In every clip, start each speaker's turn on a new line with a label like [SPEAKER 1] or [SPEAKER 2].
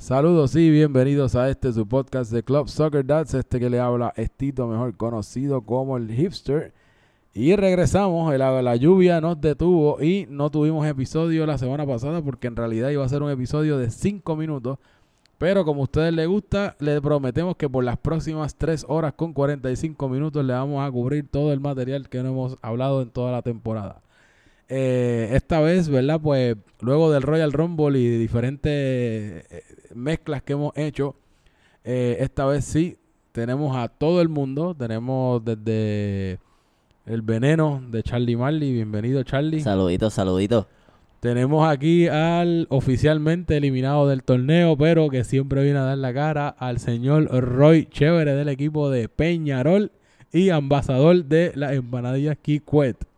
[SPEAKER 1] Saludos y bienvenidos a este su podcast de Club Soccer Dads, este que le habla Estito, mejor conocido como el hipster. Y regresamos, la, la lluvia nos detuvo y no tuvimos episodio la semana pasada porque en realidad iba a ser un episodio de 5 minutos. Pero como a ustedes les gusta, les prometemos que por las próximas 3 horas con 45 minutos le vamos a cubrir todo el material que no hemos hablado en toda la temporada. Eh, esta vez, ¿verdad? Pues luego del Royal Rumble y de diferentes eh, mezclas que hemos hecho, eh, esta vez sí tenemos a todo el mundo. Tenemos desde el veneno de Charlie Marley. Bienvenido, Charlie.
[SPEAKER 2] Saluditos, saluditos.
[SPEAKER 1] Tenemos aquí al oficialmente eliminado del torneo, pero que siempre viene a dar la cara al señor Roy Chévere del equipo de Peñarol y ambasador de las empanadillas Kikwet.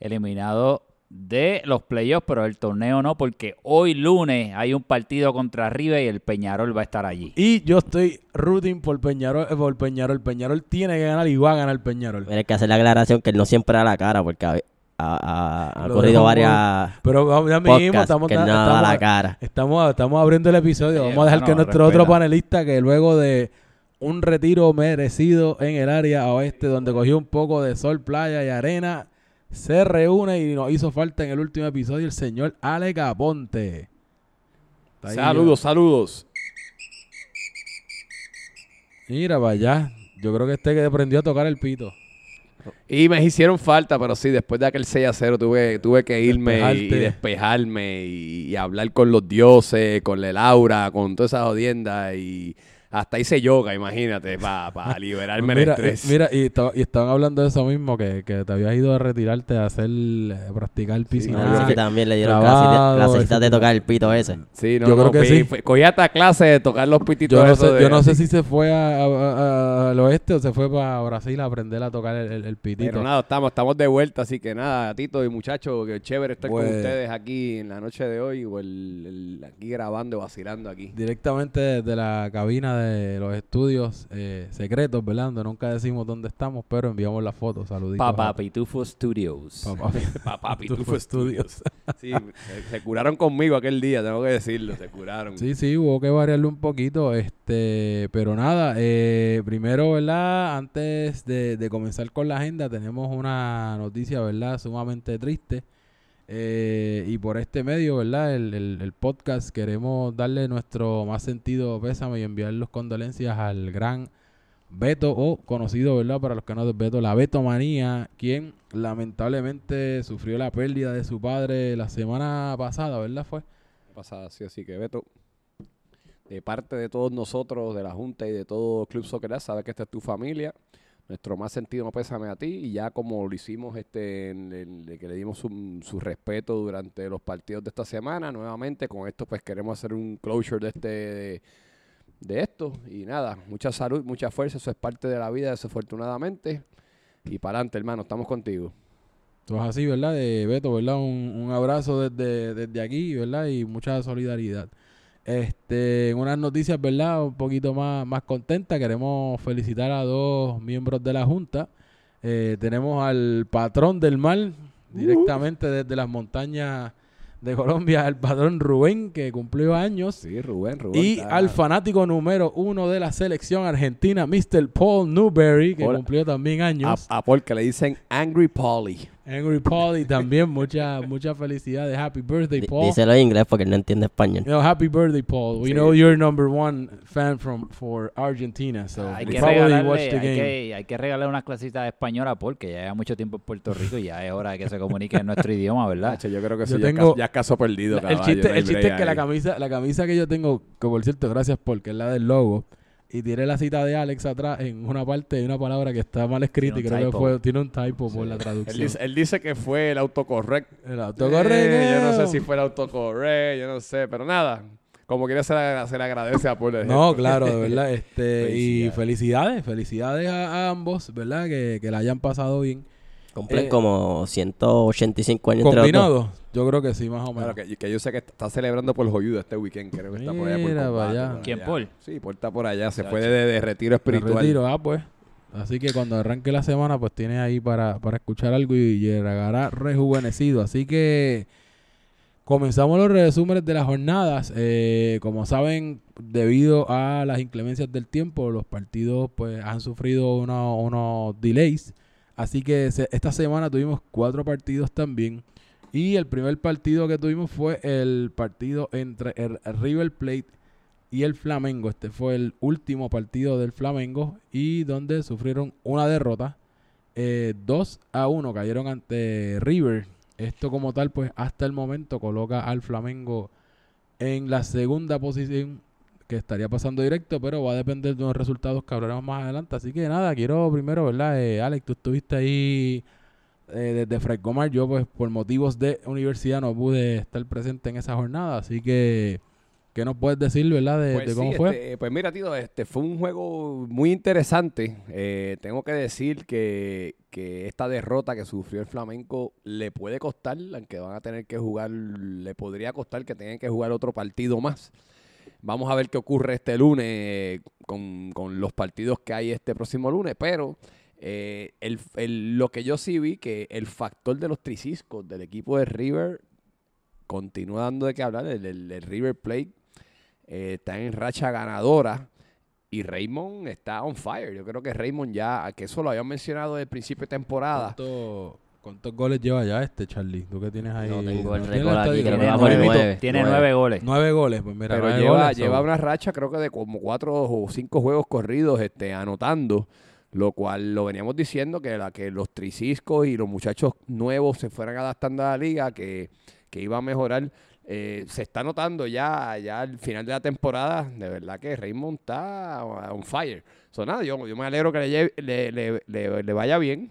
[SPEAKER 3] Eliminado de los playoffs, pero el torneo no, porque hoy lunes hay un partido contra River y el Peñarol va a estar allí.
[SPEAKER 1] Y yo estoy rooting por Peñarol, eh, por Peñarol. Peñarol tiene que ganar y va a ganar Peñarol.
[SPEAKER 2] Hay que hacer la aclaración que él no siempre da la cara, porque ha, ha- ha- ha
[SPEAKER 1] Lo
[SPEAKER 2] ocurrido varias
[SPEAKER 1] Pero vamos, ya mismo estamos,
[SPEAKER 2] no
[SPEAKER 1] estamos,
[SPEAKER 2] da la cara.
[SPEAKER 1] estamos, estamos abriendo el episodio. Vamos a dejar que nuestro otro panelista, que luego de un retiro merecido en el área oeste, donde cogió un poco de sol, playa y arena, se reúne y nos hizo falta en el último episodio el señor Ale Caponte.
[SPEAKER 4] Saludos, saludos.
[SPEAKER 1] Mira allá. Yo creo que este que aprendió a tocar el pito.
[SPEAKER 4] Y me hicieron falta, pero sí, después de aquel 6 a 0 tuve, tuve que irme y, despejarme y, y hablar con los dioses, con el aura, con todas esas jodiendas y hasta hice yoga, imagínate, para liberarme
[SPEAKER 1] mira,
[SPEAKER 4] del estrés.
[SPEAKER 1] eh, mira y, y estaban hablando de eso mismo, que, que te habías ido a retirarte a hacer, eh, practicar piscina.
[SPEAKER 2] Ah, sí, también le dieron clases de- tocar el pito ese.
[SPEAKER 4] Sí, no,
[SPEAKER 1] yo creo
[SPEAKER 4] no,
[SPEAKER 1] que sí.
[SPEAKER 4] fui- cogí hasta clase de tocar los pititos
[SPEAKER 1] Yo no, sé,
[SPEAKER 4] de-
[SPEAKER 1] yo no sé
[SPEAKER 4] así.
[SPEAKER 1] si se fue a- a- a- al oeste o se fue para Brasil a aprender a tocar el, el- el pitito.
[SPEAKER 4] Pero nada, estamos, estamos de vuelta, así que nada, Tito y muchachos, que chévere estar
[SPEAKER 1] Pues-
[SPEAKER 4] con ustedes aquí en la noche de hoy o el, el- aquí grabando, vacilando aquí.
[SPEAKER 1] Directamente desde la cabina de los estudios eh, secretos, ¿verdad? Donde nunca decimos dónde estamos, pero enviamos la foto. Saluditos.
[SPEAKER 3] Papá Pitufo Studios.
[SPEAKER 1] Papá, Pitufo
[SPEAKER 4] Pitufo
[SPEAKER 1] Studios.
[SPEAKER 4] Sí, se, se curaron conmigo aquel día, tengo que decirlo, se curaron.
[SPEAKER 1] Sí, sí, hubo que variarle un poquito, este, pero nada, eh, primero, ¿verdad? Antes de, de comenzar con la agenda, tenemos una noticia, ¿verdad? Sumamente triste. Eh, y por este medio, ¿verdad? El, el- podcast, queremos darle nuestro más sentido pésame y enviar los condolencias al gran Beto, o conocido, ¿verdad? Para los que no de Beto, la Beto Manía, quien lamentablemente sufrió la pérdida de su padre la semana pasada, ¿verdad? Fue.
[SPEAKER 4] Pasada, sí, así que Beto, de parte de todos nosotros, de la Junta y de todo Club Soccer, sabes que esta es tu familia. Nuestro más sentido no pésame a ti y ya como lo hicimos, este, en que le dimos su, su respeto durante los partidos de esta semana, nuevamente con esto pues queremos hacer un closure de este de, esto y nada, mucha salud, mucha fuerza, eso es parte de la vida desafortunadamente y para adelante hermano, estamos contigo.
[SPEAKER 1] Todo así, ¿verdad? De Beto, ¿verdad? Un, un abrazo desde, desde aquí, ¿verdad? Y mucha solidaridad. Este, en unas noticias, ¿verdad? Un poquito más, más contentas. Queremos felicitar a dos miembros de la Junta. Eh, tenemos al patrón del mal, directamente desde las montañas de Colombia, el patrón Rubén, que cumplió años.
[SPEAKER 4] Sí, Rubén, Rubén.
[SPEAKER 1] Y
[SPEAKER 4] está-
[SPEAKER 1] al fanático número uno de la selección argentina, Mr. Paul Newberry, que
[SPEAKER 4] Hola.
[SPEAKER 1] cumplió también
[SPEAKER 4] a,
[SPEAKER 1] años.
[SPEAKER 4] a Paul que le dicen Angry Polly.
[SPEAKER 1] Angry Paul y también mucha mucha felicidades. Happy birthday, Paul.
[SPEAKER 2] Díselo en inglés porque no entiende español.
[SPEAKER 1] You know, happy birthday, Paul. We
[SPEAKER 4] Sí.
[SPEAKER 1] know you're number one fan from for Argentina, so
[SPEAKER 3] hay, que
[SPEAKER 1] probably
[SPEAKER 3] regalarle,
[SPEAKER 1] watched the
[SPEAKER 3] hay,
[SPEAKER 1] game.
[SPEAKER 3] que, hay que regalarle unas clasitas de español a Paul, que ya lleva mucho tiempo en Puerto Rico y ya es hora de que se comunique en nuestro idioma, ¿verdad?
[SPEAKER 4] Yo creo que
[SPEAKER 1] Yo
[SPEAKER 4] eso ya, es
[SPEAKER 1] tengo-
[SPEAKER 4] caso, ya es caso perdido.
[SPEAKER 1] La- el chiste,
[SPEAKER 4] no hay
[SPEAKER 1] el chiste es que la camisa, la camisa que yo tengo, que por cierto, gracias Paul, que es la del logo, y tiene la cita de Alex atrás en una parte de una palabra que está mal escrita y creo que fue, tiene un typo por la
[SPEAKER 4] Él
[SPEAKER 1] traducción.
[SPEAKER 4] dice, él dice que fue el autocorrect.
[SPEAKER 1] el autocorrecto.
[SPEAKER 4] Eh, yo no sé si fue el autocorrect, yo no sé, pero nada. Como quiera se le, se le agradece a Paul.
[SPEAKER 1] No, claro, de verdad. Este, y
[SPEAKER 4] Felicidades.
[SPEAKER 1] felicidades, a, a ambos, ¿verdad? Que, que la hayan pasado bien.
[SPEAKER 2] Cumplen
[SPEAKER 1] Eh,
[SPEAKER 2] como 185 años.
[SPEAKER 1] Combinados, yo creo que sí, más o menos.
[SPEAKER 4] Claro, que, que yo sé que está celebrando por Joyudo este weekend. Creo que está por allá por
[SPEAKER 1] Mira,
[SPEAKER 4] combate,
[SPEAKER 1] vaya.
[SPEAKER 4] por
[SPEAKER 3] ¿Quién,
[SPEAKER 4] allá.
[SPEAKER 3] Paul?
[SPEAKER 4] Sí, Paul está por allá. Se
[SPEAKER 3] Chacho.
[SPEAKER 4] fue de, de retiro espiritual.
[SPEAKER 1] retiro, ah, pues. Así que cuando arranque la semana, pues tiene ahí para, para escuchar algo y llegará rejuvenecido. Así que Comenzamos los resúmenes de las jornadas. Eh, como saben, debido a las inclemencias del tiempo, los partidos pues han sufrido uno- unos delays. Así que se- esta semana tuvimos cuatro partidos también. Y el primer partido que tuvimos fue el partido entre el River Plate y el Flamengo. Este fue el último partido del Flamengo y donde sufrieron una derrota. Eh, 2 a 1 cayeron ante River. Esto como tal, pues hasta el momento coloca al Flamengo en la segunda posición que estaría pasando directo, pero va a depender de unos resultados que hablaremos más adelante. Así que nada, quiero primero, ¿verdad? Eh, Alex, tú estuviste ahí eh, desde Frescomar. Yo, pues, por motivos de universidad no pude estar presente en esa jornada. Así que, ¿qué nos puedes decir, verdad, de,
[SPEAKER 4] Pues
[SPEAKER 1] de cómo
[SPEAKER 4] sí,
[SPEAKER 1] fue?
[SPEAKER 4] este, pues mira, tío, este fue un juego muy interesante. Eh, tengo que decir que, que esta derrota que sufrió el Flamenco le puede costar, aunque van a tener que jugar, le podría costar que tengan que jugar otro partido más. Vamos a ver qué ocurre este lunes con, con los partidos que hay este próximo lunes, pero eh, el- el- lo que yo sí vi, que el factor de los triciscos del equipo de River continúa dando de qué hablar. El, el- el River Plate eh, está en racha ganadora y Raymond está on fire. Yo creo que Raymond ya, que eso lo habían mencionado desde el principio de temporada.
[SPEAKER 1] ¿Cuánto- ¿Cuántos goles lleva ya este, Charlie? ¿Tú qué tienes ahí?
[SPEAKER 2] No tengo el
[SPEAKER 1] ¿Tienes
[SPEAKER 2] récord
[SPEAKER 1] la
[SPEAKER 2] aquí,
[SPEAKER 1] estadística?
[SPEAKER 2] creo que
[SPEAKER 3] Tiene nueve,
[SPEAKER 2] nueve.
[SPEAKER 3] Tiene nueve goles.
[SPEAKER 1] Nueve goles, pues mira,
[SPEAKER 4] Pero lleva,
[SPEAKER 1] goles,
[SPEAKER 4] lleva una racha, creo que de como cuatro o cinco juegos corridos este, anotando, lo cual lo veníamos diciendo que, la, que los triciscos y los muchachos nuevos se fueran adaptando a la liga, que, que iba a mejorar. Eh, se está notando ya, ya al final de la temporada, de verdad que Raymond está on fire. So, nada, yo, yo me alegro que le, le- le- le vaya bien,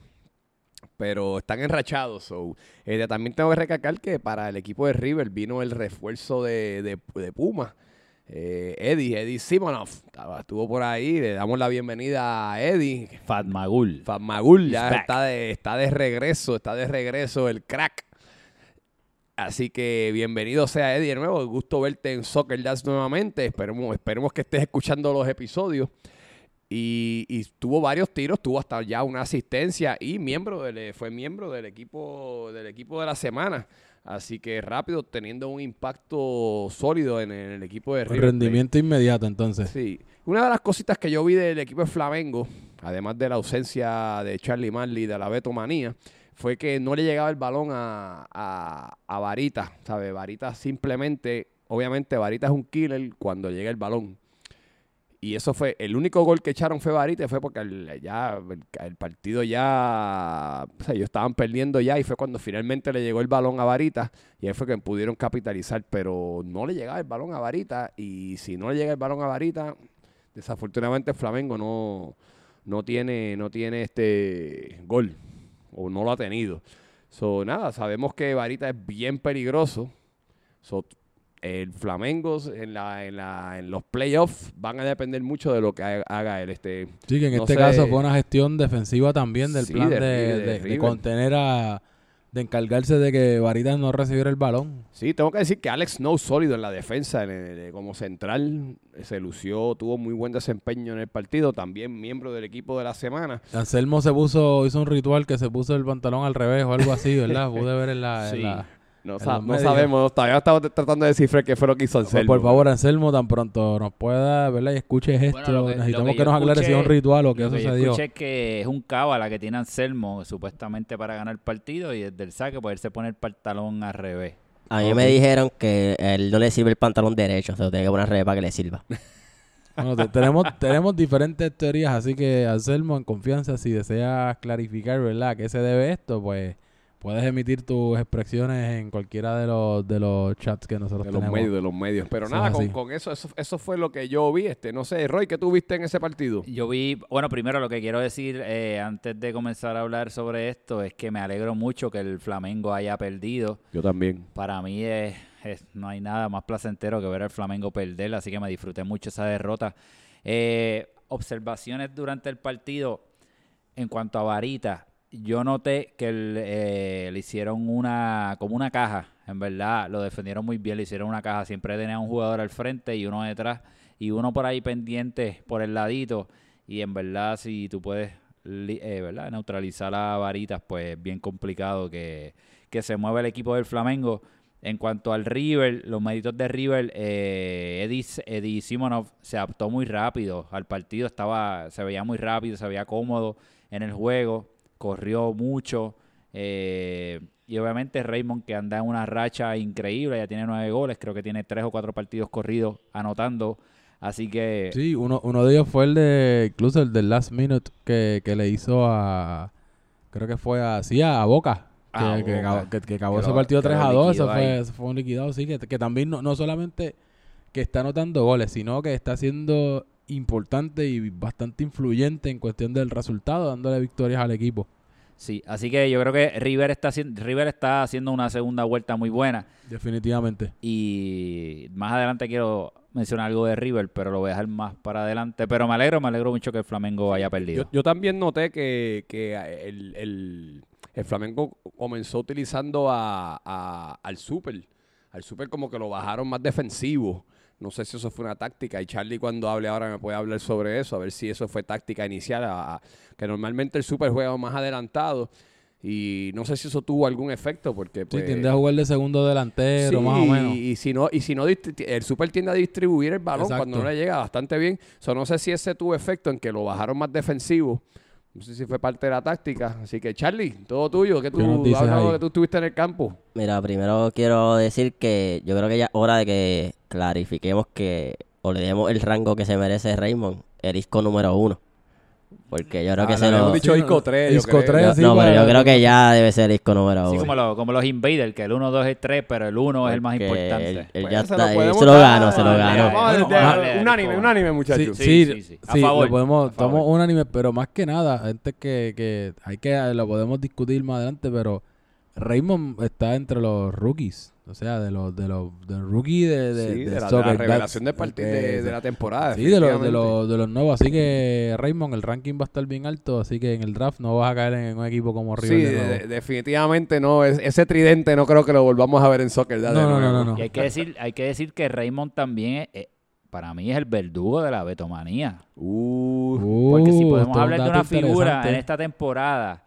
[SPEAKER 4] pero están enrachados. So, eh, también tengo que recalcar que para el equipo de River vino el refuerzo de, de, de Puma. Eh, Eddie, Eddie Simonov, estaba- estuvo por ahí, le damos la bienvenida a Eddie.
[SPEAKER 3] Fatmagul.
[SPEAKER 4] Magul ya
[SPEAKER 3] He's back.
[SPEAKER 4] está de, está de regreso, está de regreso el crack. Así que bienvenido sea Eddie de nuevo, gusto verte en Soccer Dads nuevamente, esperemos, esperemos que estés escuchando los episodios. Y, y tuvo varios tiros, tuvo hasta ya una asistencia y miembro del, fue miembro del equipo, del equipo de la semana. Así que rápido, teniendo un impacto sólido en, el equipo de River Plate.
[SPEAKER 1] rendimiento inmediato, entonces.
[SPEAKER 4] Sí. Una de las cositas que yo vi del equipo de Flamengo, además de la ausencia de Charlie Marley y de la Beto Manía, fue que no le llegaba el balón a, a, a Varita. ¿Sabe? Varita simplemente, obviamente Varita es un killer cuando llega el balón. Y eso fue, el único gol que echaron fue Varita, fue porque el, ya el, partido ya, o sea, ellos estaban perdiendo ya y fue cuando finalmente le llegó el balón a Varita y ahí fue que pudieron capitalizar, pero no le llegaba el balón a Varita y si no le llega el balón a Varita, desafortunadamente Flamengo no, no tiene, no tiene este gol o no lo ha tenido. So, nada, sabemos que Varita es bien peligroso. So, el Flamengo en, la, en, la, en los playoffs van a depender mucho de lo que ha- haga él. Este,
[SPEAKER 1] Sí, que en
[SPEAKER 4] No
[SPEAKER 1] este
[SPEAKER 4] sé.
[SPEAKER 1] caso fue una gestión defensiva también del
[SPEAKER 4] Sí,
[SPEAKER 1] plan
[SPEAKER 4] de
[SPEAKER 1] de, contener a... de encargarse de que Varitas no recibiera el balón.
[SPEAKER 4] Sí, tengo que decir que Alex Snow sólido en la defensa en el- como central, se lució, tuvo muy buen desempeño en el partido, también miembro del equipo de la semana.
[SPEAKER 1] Anselmo se puso, hizo un ritual que se puso el pantalón al revés o algo así, ¿verdad? Pude ver en la... en
[SPEAKER 3] Sí.
[SPEAKER 1] la-
[SPEAKER 4] No, sa- no
[SPEAKER 1] medios.
[SPEAKER 4] sabemos, todavía estamos tratando de descifrar qué fue lo que hizo
[SPEAKER 1] Pues,
[SPEAKER 4] Anselmo.
[SPEAKER 1] por favor, Anselmo, tan pronto nos pueda, ¿verdad? Y escuches esto.
[SPEAKER 3] Bueno, lo que-
[SPEAKER 1] Necesitamos
[SPEAKER 3] lo
[SPEAKER 1] que,
[SPEAKER 3] que yo
[SPEAKER 1] nos aclare si es un
[SPEAKER 3] escuché-
[SPEAKER 1] ritual o qué
[SPEAKER 3] Lo que yo
[SPEAKER 1] sucedió.
[SPEAKER 3] escuché es que es un cábala que tiene Anselmo supuestamente para ganar el partido y desde el saque poderse poner el pantalón al revés.
[SPEAKER 2] A mí me dijeron que él no le sirve el pantalón derecho, se lo tiene que poner al revés para que le sirva.
[SPEAKER 1] Bueno, te- tenemos, tenemos diferentes teorías, así que Anselmo, en confianza, si deseas clarificar, ¿verdad?, a qué se debe esto, pues puedes emitir tus expresiones en cualquiera de los, de los chats que nosotros
[SPEAKER 4] de los
[SPEAKER 1] tenemos.
[SPEAKER 4] medios, de los medios. Pero
[SPEAKER 1] Eso
[SPEAKER 4] nada,
[SPEAKER 1] es
[SPEAKER 4] con,
[SPEAKER 1] así.
[SPEAKER 4] con eso, eso, eso fue lo que yo vi. Este, no sé, Roy, ¿qué tú viste en ese partido?
[SPEAKER 3] Yo vi, bueno, primero lo que quiero decir eh, antes de comenzar a hablar sobre esto es que me alegro mucho que el Flamengo haya perdido.
[SPEAKER 4] Yo también.
[SPEAKER 3] Para mí es, es- no hay nada más placentero que ver al Flamengo perder, así que me disfruté mucho esa derrota. Eh, observaciones durante el partido en cuanto a Varita. Yo noté que eh, le hicieron una como una caja, en verdad, lo defendieron muy bien, le hicieron una caja, siempre tenía un jugador al frente y uno detrás y uno por ahí pendiente por el ladito y en verdad si tú puedes eh, ¿verdad? neutralizar a Varitas, pues es bien complicado que, que se mueva el equipo del Flamengo. En cuanto al River, los méritos de River, eh, Eddie, Eddie Simonov se adaptó muy rápido al partido, estaba, se veía muy rápido, se veía cómodo en el juego, corrió mucho. eh, y obviamente Raymond, que anda en una racha increíble, ya tiene nueve goles, creo que tiene tres o cuatro partidos corridos anotando. Así que
[SPEAKER 1] Sí, uno, uno de ellos fue el de, incluso el del last minute que, que le hizo a, creo que fue a, sí, a Boca. Que, que
[SPEAKER 3] Boca.
[SPEAKER 1] acabó, que- que acabó
[SPEAKER 3] Que
[SPEAKER 1] ese partido
[SPEAKER 3] que lo
[SPEAKER 1] 3 a 2, eso fue, eso fue un liquidado, sí, que, que también no, no solamente que está anotando goles, sino que está siendo importante y bastante influyente en cuestión del resultado, dándole victorias al equipo.
[SPEAKER 3] sí, así que yo creo que River está haciendo, River está haciendo una segunda vuelta muy buena.
[SPEAKER 1] Definitivamente.
[SPEAKER 3] Y más adelante quiero mencionar algo de River, pero lo voy a dejar más para adelante. Pero me alegro, me alegro mucho que el Flamengo haya perdido.
[SPEAKER 4] Yo, yo también noté que, que el, el- el Flamengo comenzó utilizando a, a- al Super. Al Super como que lo bajaron más defensivo. No sé si eso fue una táctica. Y Charlie cuando hable ahora me puede hablar sobre eso. A ver si eso fue táctica inicial. a- a- que normalmente el Super juega más adelantado. Y no sé si eso tuvo algún efecto porque
[SPEAKER 1] Sí,
[SPEAKER 4] pues,
[SPEAKER 1] tiende a jugar de segundo delantero,
[SPEAKER 4] Sí,
[SPEAKER 1] más o menos.
[SPEAKER 4] Y, si no, y si no el super tiende a distribuir el balón
[SPEAKER 1] Exacto.
[SPEAKER 4] cuando no le llega bastante bien. So, no sé si ese tuvo efecto en que lo bajaron más defensivo. No sé si fue parte de la táctica. Así que, Charlie, todo tuyo. ¿Qué tú
[SPEAKER 1] ¿Qué nos dices
[SPEAKER 4] hablas
[SPEAKER 1] ahí?
[SPEAKER 4] que tú estuviste en el campo?
[SPEAKER 2] Mira, primero quiero decir que yo creo que ya es hora de que clarifiquemos que o le demos el rango que se merece Raymond, el disco número uno. Porque yo creo que
[SPEAKER 4] Ah,
[SPEAKER 2] se lo...
[SPEAKER 4] dicho
[SPEAKER 1] Sí,
[SPEAKER 4] Isco
[SPEAKER 1] no,
[SPEAKER 4] 3. yo
[SPEAKER 1] Isco
[SPEAKER 4] creo.
[SPEAKER 1] 3,
[SPEAKER 2] Yo-
[SPEAKER 1] sí,
[SPEAKER 2] no, pero yo creo que ya debe ser el disco número
[SPEAKER 3] Así
[SPEAKER 2] uno.
[SPEAKER 3] como, lo- como los Invaders, que el 1, 2 y 3, pero el 1 es el más importante.
[SPEAKER 2] Él, él
[SPEAKER 4] Pues
[SPEAKER 2] ya
[SPEAKER 4] se
[SPEAKER 2] está,
[SPEAKER 4] lo podemos
[SPEAKER 2] se lo ganó, se lo
[SPEAKER 3] Dale,
[SPEAKER 2] ganó.
[SPEAKER 3] dale.
[SPEAKER 4] Vamos a
[SPEAKER 3] Bueno,
[SPEAKER 4] dar-
[SPEAKER 3] vamos a darle
[SPEAKER 4] unánime, unánime, muchachos.
[SPEAKER 1] Sí,
[SPEAKER 3] Sí,
[SPEAKER 1] sí,
[SPEAKER 3] sí, sí. A
[SPEAKER 1] sí,
[SPEAKER 3] favor.
[SPEAKER 1] lo podemos,
[SPEAKER 3] A favor.
[SPEAKER 1] estamos unánime, pero más que nada, antes que, que hay que, lo podemos discutir más adelante, pero Raymond está entre los rookies, o sea, de los, de los, del rookie de, de,
[SPEAKER 4] Sí,
[SPEAKER 1] de
[SPEAKER 4] de la, de
[SPEAKER 1] Soccer
[SPEAKER 4] la revelación del partido
[SPEAKER 1] que-
[SPEAKER 4] de, de la temporada.
[SPEAKER 1] Sí, de los, de, los, de los nuevos, así que Raymond, el ranking va a estar bien alto, así que en el draft no vas a caer en un equipo como River
[SPEAKER 4] Sí,
[SPEAKER 1] de
[SPEAKER 4] de- de- definitivamente no. Es- ese tridente no creo que lo volvamos a ver en soccer.
[SPEAKER 1] No, no, no, no, no.
[SPEAKER 3] Y hay que decir, hay que decir que Raymond también, es- eh, para mí, es el verdugo de la betomanía.
[SPEAKER 4] Uh,
[SPEAKER 3] Porque si
[SPEAKER 1] Uh,
[SPEAKER 3] podemos hablar de una figura en esta temporada,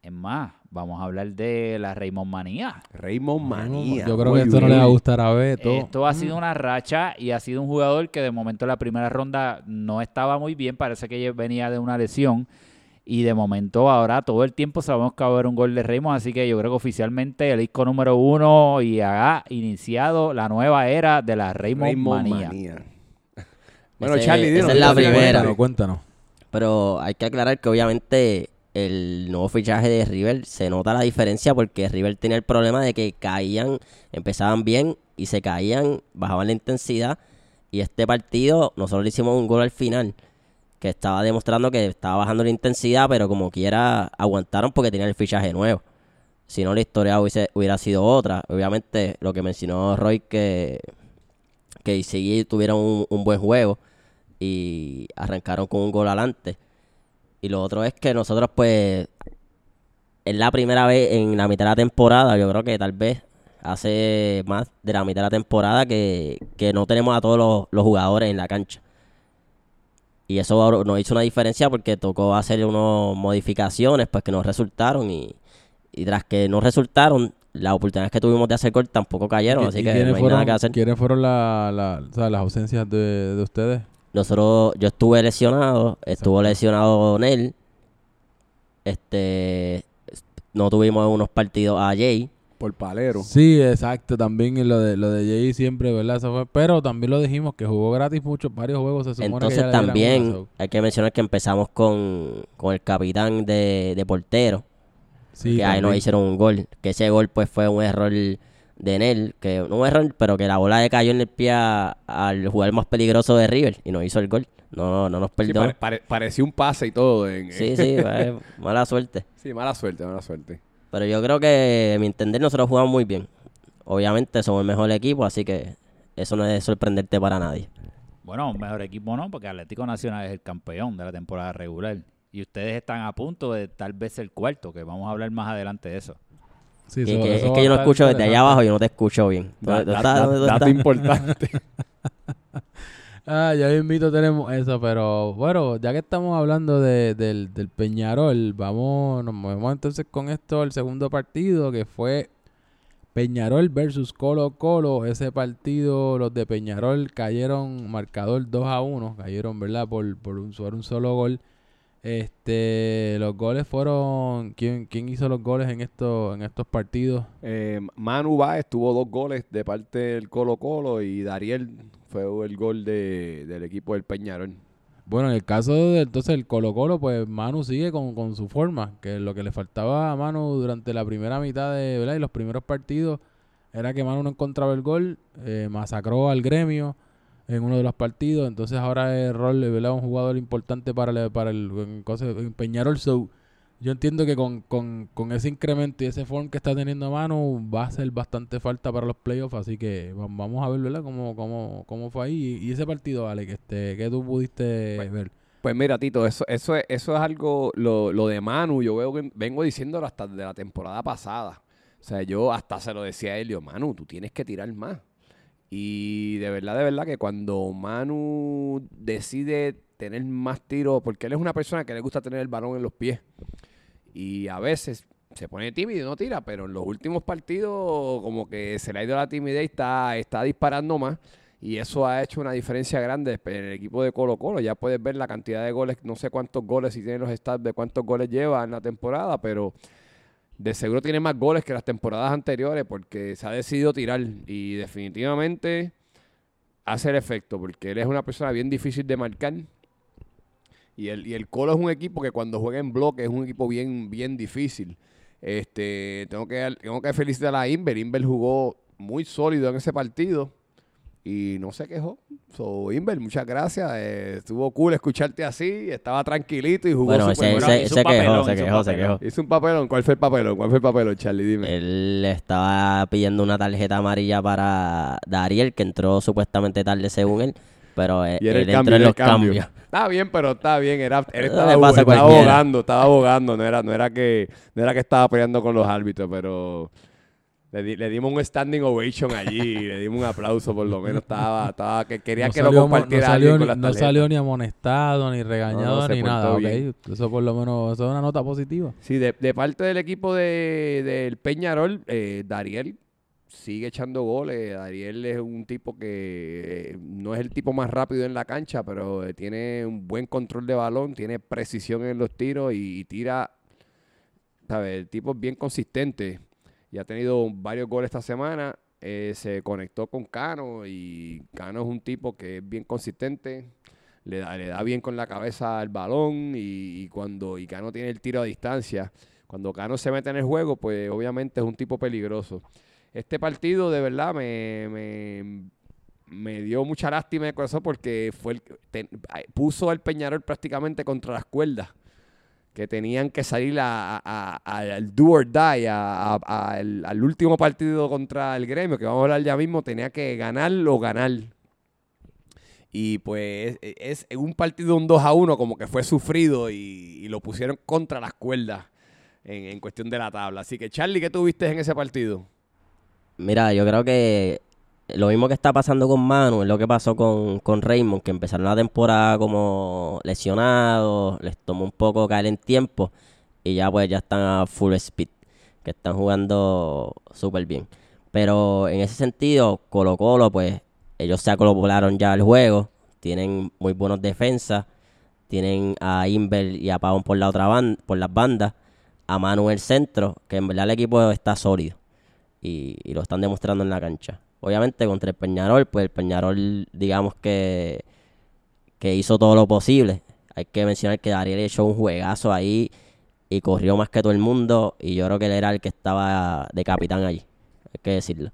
[SPEAKER 3] es más, vamos a hablar de la Raymond manía.
[SPEAKER 4] Raymond Manía.
[SPEAKER 1] Yo creo
[SPEAKER 4] Muy
[SPEAKER 1] que esto no le va a gustar a Beto.
[SPEAKER 3] Esto ha sido una racha y ha sido un jugador que de momento en la primera ronda no estaba muy bien, parece que venía de una lesión y de momento ahora todo el tiempo sabemos que va a haber un gol de Raymond, así que yo creo que oficialmente el disco número uno y ha iniciado la nueva era de la Raymond,
[SPEAKER 4] Raymond
[SPEAKER 3] manía.
[SPEAKER 4] Manía. bueno,
[SPEAKER 2] Ese-
[SPEAKER 4] Charlie,
[SPEAKER 2] esa
[SPEAKER 4] dinos,
[SPEAKER 2] es la primera.
[SPEAKER 1] Cuéntanos, cuéntanos.
[SPEAKER 2] Pero hay que aclarar que obviamente el nuevo fichaje de River se nota la diferencia porque River tenía el problema de que caían, empezaban bien y se caían, bajaban la intensidad. Y este partido nosotros le hicimos un gol al final que estaba demostrando que estaba bajando la intensidad, pero como quiera aguantaron porque tenían el fichaje nuevo. Si no, la historia hubiera sido otra. Obviamente, lo que mencionó Roy, que, que tuvieron un, un buen juego y arrancaron con un gol adelante. Y lo otro es que nosotros, pues, es la primera vez en la mitad de la temporada, yo creo que tal vez hace más de la mitad de la temporada que, que no tenemos a todos los, los jugadores en la cancha. Y eso nos hizo una diferencia porque tocó hacer unas modificaciones pues que no resultaron y, y tras que no resultaron, las oportunidades que tuvimos de hacer gol tampoco cayeron,
[SPEAKER 1] ¿Y-
[SPEAKER 2] así que no hay
[SPEAKER 1] fueron,
[SPEAKER 2] nada que hacer.
[SPEAKER 1] ¿Quiénes fueron la, la- o sea, las ausencias de, de ustedes?
[SPEAKER 2] Nosotros, yo estuve lesionado, estuvo
[SPEAKER 1] Exacto.
[SPEAKER 2] lesionado Nel. Este, no tuvimos unos partidos a Jay.
[SPEAKER 4] Por palero.
[SPEAKER 1] Sí, exacto, también lo de lo de Jay siempre, ¿verdad? Eso fue, pero también lo dijimos que jugó gratis muchos varios juegos, se supone que
[SPEAKER 2] Entonces
[SPEAKER 1] ya dieran
[SPEAKER 2] también
[SPEAKER 1] una, so-
[SPEAKER 2] hay que mencionar que empezamos con, con el capitán de, de portero,
[SPEAKER 1] Sí,
[SPEAKER 2] que ahí nos hicieron un gol. Que ese gol pues fue un error de Nel, que no un error, pero que la bola le cayó en el pie a- al jugador más peligroso de River y nos hizo el gol. No, no nos
[SPEAKER 4] Sí,
[SPEAKER 2] perdonó.
[SPEAKER 4] pare- pare- parecía un pase y todo. En,
[SPEAKER 2] Sí, sí, fue mala suerte.
[SPEAKER 4] Sí, mala suerte, mala suerte.
[SPEAKER 2] Pero yo creo que, a mi entender, nosotros jugamos muy bien. Obviamente somos el mejor equipo, así que eso no es sorprenderte para nadie.
[SPEAKER 3] Bueno, un mejor equipo no, porque Atlético Nacional es el campeón de la temporada regular. Y ustedes están a punto de tal vez el cuarto, que vamos a hablar más adelante de eso.
[SPEAKER 1] Sí,
[SPEAKER 2] que- es que yo no
[SPEAKER 1] estar
[SPEAKER 2] escucho desde allá abajo, yo no te escucho bien. ¿Tú-
[SPEAKER 4] Da-
[SPEAKER 2] tú
[SPEAKER 4] da-
[SPEAKER 2] estás-
[SPEAKER 4] da-
[SPEAKER 2] dónde tú
[SPEAKER 4] dato importante.
[SPEAKER 1] Ah, ya invito tenemos eso, pero bueno, ya que estamos hablando de, del, del Peñarol, vamos, nos movemos entonces con esto al segundo partido, que fue Peñarol versus Colo Colo. Ese partido, los de Peñarol cayeron marcador 2 a 1. Cayeron, ¿verdad? Por, por un, por un solo gol. Este, los goles fueron. ¿Quién, quién hizo los goles en estos, en estos partidos?
[SPEAKER 4] Eh, Manu Báez tuvo dos goles de parte del Colo Colo y Dariel fue el gol de, del equipo del Peñarol.
[SPEAKER 1] Bueno, en el caso de entonces el Colo Colo, pues Manu sigue con, con su forma, que lo que le faltaba a Manu durante la primera mitad de, ¿verdad? Y los primeros partidos era que Manu no encontraba el gol, eh, masacró al gremio en uno de los partidos, entonces ahora es rol, ¿verdad? Un jugador importante para el, para el en Peñarol, so, yo entiendo que con, con, con ese incremento y ese form que está teniendo Manu va a ser bastante falta para los playoffs, así que va- vamos a ver, ¿verdad? Cómo, cómo, cómo fue ahí y, y ese partido, Alex, este, que tú pudiste
[SPEAKER 4] Pues,
[SPEAKER 1] ver.
[SPEAKER 4] Pues mira, Tito, eso, eso, es, eso es algo, lo, lo de Manu, yo veo que vengo diciéndolo hasta de la temporada pasada. O sea, yo hasta se lo decía a Elio, Manu, tú tienes que tirar más. Y de verdad, de verdad que cuando Manu decide tener más tiros, porque él es una persona que le gusta tener el balón en los pies. Y a veces se pone tímido y no tira, pero en los últimos partidos como que se le ha ido la timidez y está, está disparando más. Y eso ha hecho una diferencia grande en el equipo de Colo Colo. Ya puedes ver la cantidad de goles, no sé cuántos goles, si tienen los stats de cuántos goles lleva en la temporada, pero de seguro tiene más goles que las temporadas anteriores porque se ha decidido tirar. Y definitivamente hace el efecto, porque él es una persona bien difícil de marcar. Y el, y el Colo es un equipo que cuando juega en bloque es un equipo bien, bien difícil. Este, tengo que, tengo que felicitar a Inver. Inver jugó muy sólido en ese partido y no se quejó. So, Inver, muchas gracias. Eh, estuvo cool escucharte así. Estaba tranquilito y jugó
[SPEAKER 2] Bueno,
[SPEAKER 4] súper
[SPEAKER 2] ese,
[SPEAKER 4] bueno.
[SPEAKER 3] hizo
[SPEAKER 2] se
[SPEAKER 3] un papelón,
[SPEAKER 2] quejó, se
[SPEAKER 3] hizo
[SPEAKER 2] quejó, se quejó.
[SPEAKER 4] Hizo un papelón. ¿Cuál fue el papelón? ¿Cuál fue el papelón, Charlie? Dime.
[SPEAKER 2] Él estaba pidiendo una tarjeta amarilla para Dariel, que entró supuestamente tarde según él, pero eh,
[SPEAKER 4] Y era el
[SPEAKER 2] él
[SPEAKER 4] cambio,
[SPEAKER 2] entró en
[SPEAKER 4] era el
[SPEAKER 2] los
[SPEAKER 4] cambio.
[SPEAKER 2] cambios.
[SPEAKER 4] Está bien, pero está bien. Era, él
[SPEAKER 2] Eso
[SPEAKER 4] estaba, estaba
[SPEAKER 2] cualquiera.
[SPEAKER 4] abogando, estaba abogando. No era, no era que, no era que estaba peleando con los árbitros, pero le, di- le dimos un standing ovation allí, le dimos un aplauso por lo menos. Estaba, estaba que quería
[SPEAKER 1] no
[SPEAKER 4] que
[SPEAKER 1] salió,
[SPEAKER 4] lo
[SPEAKER 1] mo- no
[SPEAKER 4] compartiera
[SPEAKER 1] salió
[SPEAKER 4] alguien con las
[SPEAKER 1] no salió ni amonestado, ni regañado,
[SPEAKER 4] No,
[SPEAKER 1] ni nada,
[SPEAKER 4] bien.
[SPEAKER 1] ok. Eso por lo menos, eso es una nota positiva.
[SPEAKER 4] Sí, de, de parte del equipo de, del Peñarol, eh, Dariel sigue echando goles. Dariel es un tipo que eh, no es el tipo más rápido en la cancha, pero eh, tiene un buen control de balón, tiene precisión en los tiros y, y tira, ¿sabes? El tipo es bien consistente y ha tenido varios goles esta semana. Eh, se conectó con Cano y Cano es un tipo que es bien consistente. Le da, bien con la cabeza al balón y, cuando y Cano tiene el tiro a distancia. Cuando Cano se mete en el juego, pues obviamente es un tipo peligroso. Este partido de verdad me, me, dio mucha lástima de corazón porque fue el, puso al Peñarol prácticamente contra las cuerdas. Que tenían que salir a- al do or die, al, último partido contra el gremio, que vamos a hablar ya mismo, tenía que ganar o ganar. Y pues es, es un partido un 2 a 1 como que fue sufrido y, y lo pusieron contra las cuerdas en, en cuestión de la tabla. Así que Charlie, ¿qué tuviste en ese partido?
[SPEAKER 2] Mira, yo creo que lo mismo que está pasando con Manu es lo que pasó con, con Raymond, que empezaron la temporada como lesionados, les tomó un poco caer en tiempo y ya pues ya están a full speed, que están jugando súper bien. Pero en ese sentido, Colo Colo pues ellos se acoplaron ya al juego, tienen muy buenos defensas, tienen a Inver y a Pavón por la otra banda, por las bandas, a Manu en el centro, que en verdad el equipo está sólido y lo están demostrando en la cancha. Obviamente contra el Peñarol, pues el Peñarol digamos que, que hizo todo lo posible. Hay que mencionar que Dariel echó un juegazo ahí y corrió más que todo el mundo y yo creo que él era el que estaba de capitán allí, hay que decirlo.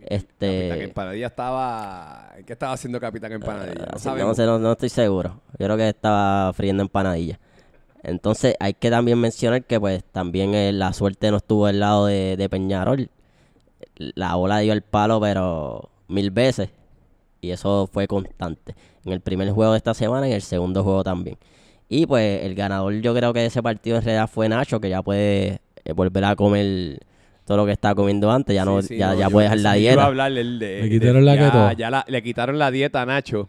[SPEAKER 4] Capitán
[SPEAKER 2] Este,
[SPEAKER 4] Empanadilla estaba... ¿Qué estaba haciendo Capitán Empanadilla?
[SPEAKER 2] Ah,
[SPEAKER 4] No
[SPEAKER 2] sí,
[SPEAKER 4] sabemos.
[SPEAKER 2] no, sé, no, no estoy seguro. Yo creo que estaba friendo empanadillas. Entonces hay que también mencionar que pues también eh, la suerte no estuvo del lado de, de Peñarol. La bola dio el palo pero mil veces. Y eso fue constante. En el primer juego de esta semana y en el segundo juego también. Y pues el ganador yo creo que de ese partido en realidad fue Nacho, que ya puede eh, volver a comer todo lo que estaba comiendo antes. Ya, no,
[SPEAKER 4] Sí, sí,
[SPEAKER 2] ya,
[SPEAKER 4] no,
[SPEAKER 2] ya
[SPEAKER 4] yo-
[SPEAKER 2] puede dejar la dieta.
[SPEAKER 4] hablar
[SPEAKER 1] Le quitaron la
[SPEAKER 4] ya-
[SPEAKER 1] keto.
[SPEAKER 4] ya la- le quitaron la dieta a Nacho.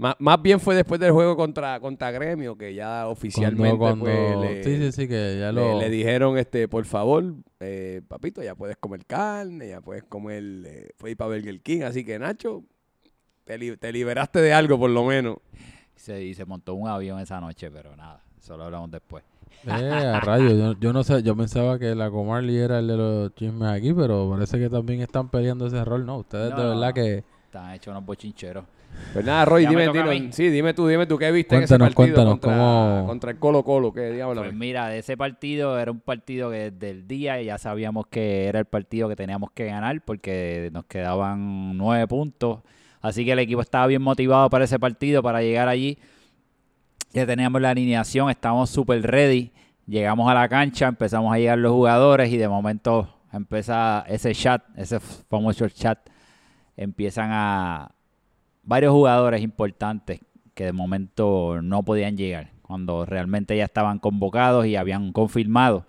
[SPEAKER 4] Má- más bien fue después del juego contra, contra Gremio que ya oficialmente
[SPEAKER 1] Cuando,
[SPEAKER 4] pues, le,
[SPEAKER 1] sí, sí, sí, que ya
[SPEAKER 4] le-
[SPEAKER 1] lo...
[SPEAKER 4] le dijeron, este, por favor, eh, papito, ya puedes comer carne, ya puedes comer, eh, puedes ir para Burger King, así que Nacho, te, li- te liberaste de algo por lo menos.
[SPEAKER 3] Se, y se montó un avión esa noche, pero nada, eso lo hablamos después.
[SPEAKER 1] Eh, a rayos, yo, yo no sé, yo pensaba que la Comarly era el de los chismes aquí, pero parece que también están peleando ese rol, ¿no? Ustedes
[SPEAKER 3] No,
[SPEAKER 1] de verdad que...
[SPEAKER 3] Están hechos unos bochincheros.
[SPEAKER 4] Pues nada, Roy, dime, dime- sí, dime tú, dime tú, ¿qué viste en
[SPEAKER 1] Cuéntanos,
[SPEAKER 4] ese partido
[SPEAKER 1] cuéntanos,
[SPEAKER 4] contra,
[SPEAKER 1] ¿cómo-
[SPEAKER 4] contra el Colo Colo? ¿Qué diablo?
[SPEAKER 3] Pues mira, de ese partido era un partido que desde el día ya sabíamos que era el partido que teníamos que ganar porque nos quedaban nueve puntos. Así que el equipo estaba bien motivado para ese partido, para llegar allí. Ya teníamos la alineación, estábamos súper ready. Llegamos a la cancha, empezamos a llegar los jugadores y de momento empieza ese chat, ese famoso chat. Empiezan a varios jugadores importantes que de momento no podían llegar, cuando realmente ya estaban convocados y habían confirmado.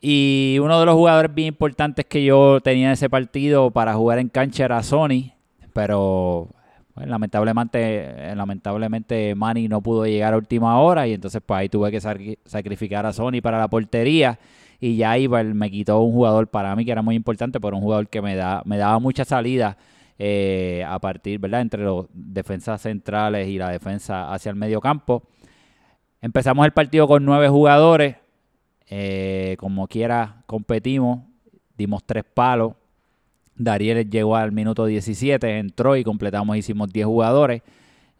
[SPEAKER 3] Y uno de los jugadores bien importantes que yo tenía en ese partido para jugar en cancha era Sony, pero pues, lamentablemente, lamentablemente Manny no pudo llegar a última hora y entonces pues ahí tuve que sacri- sacrificar a Sony para la portería y ya pues, me quitó un jugador para mí que era muy importante, pero un jugador que me, da, me daba mucha salida eh, a partir, ¿verdad? Entre los defensas centrales y la defensa hacia el medio campo. Empezamos el partido con nueve jugadores. eh, como quiera, competimos. Dimos tres palos. Dariel llegó al minuto 17, entró y completamos, hicimos 10 jugadores.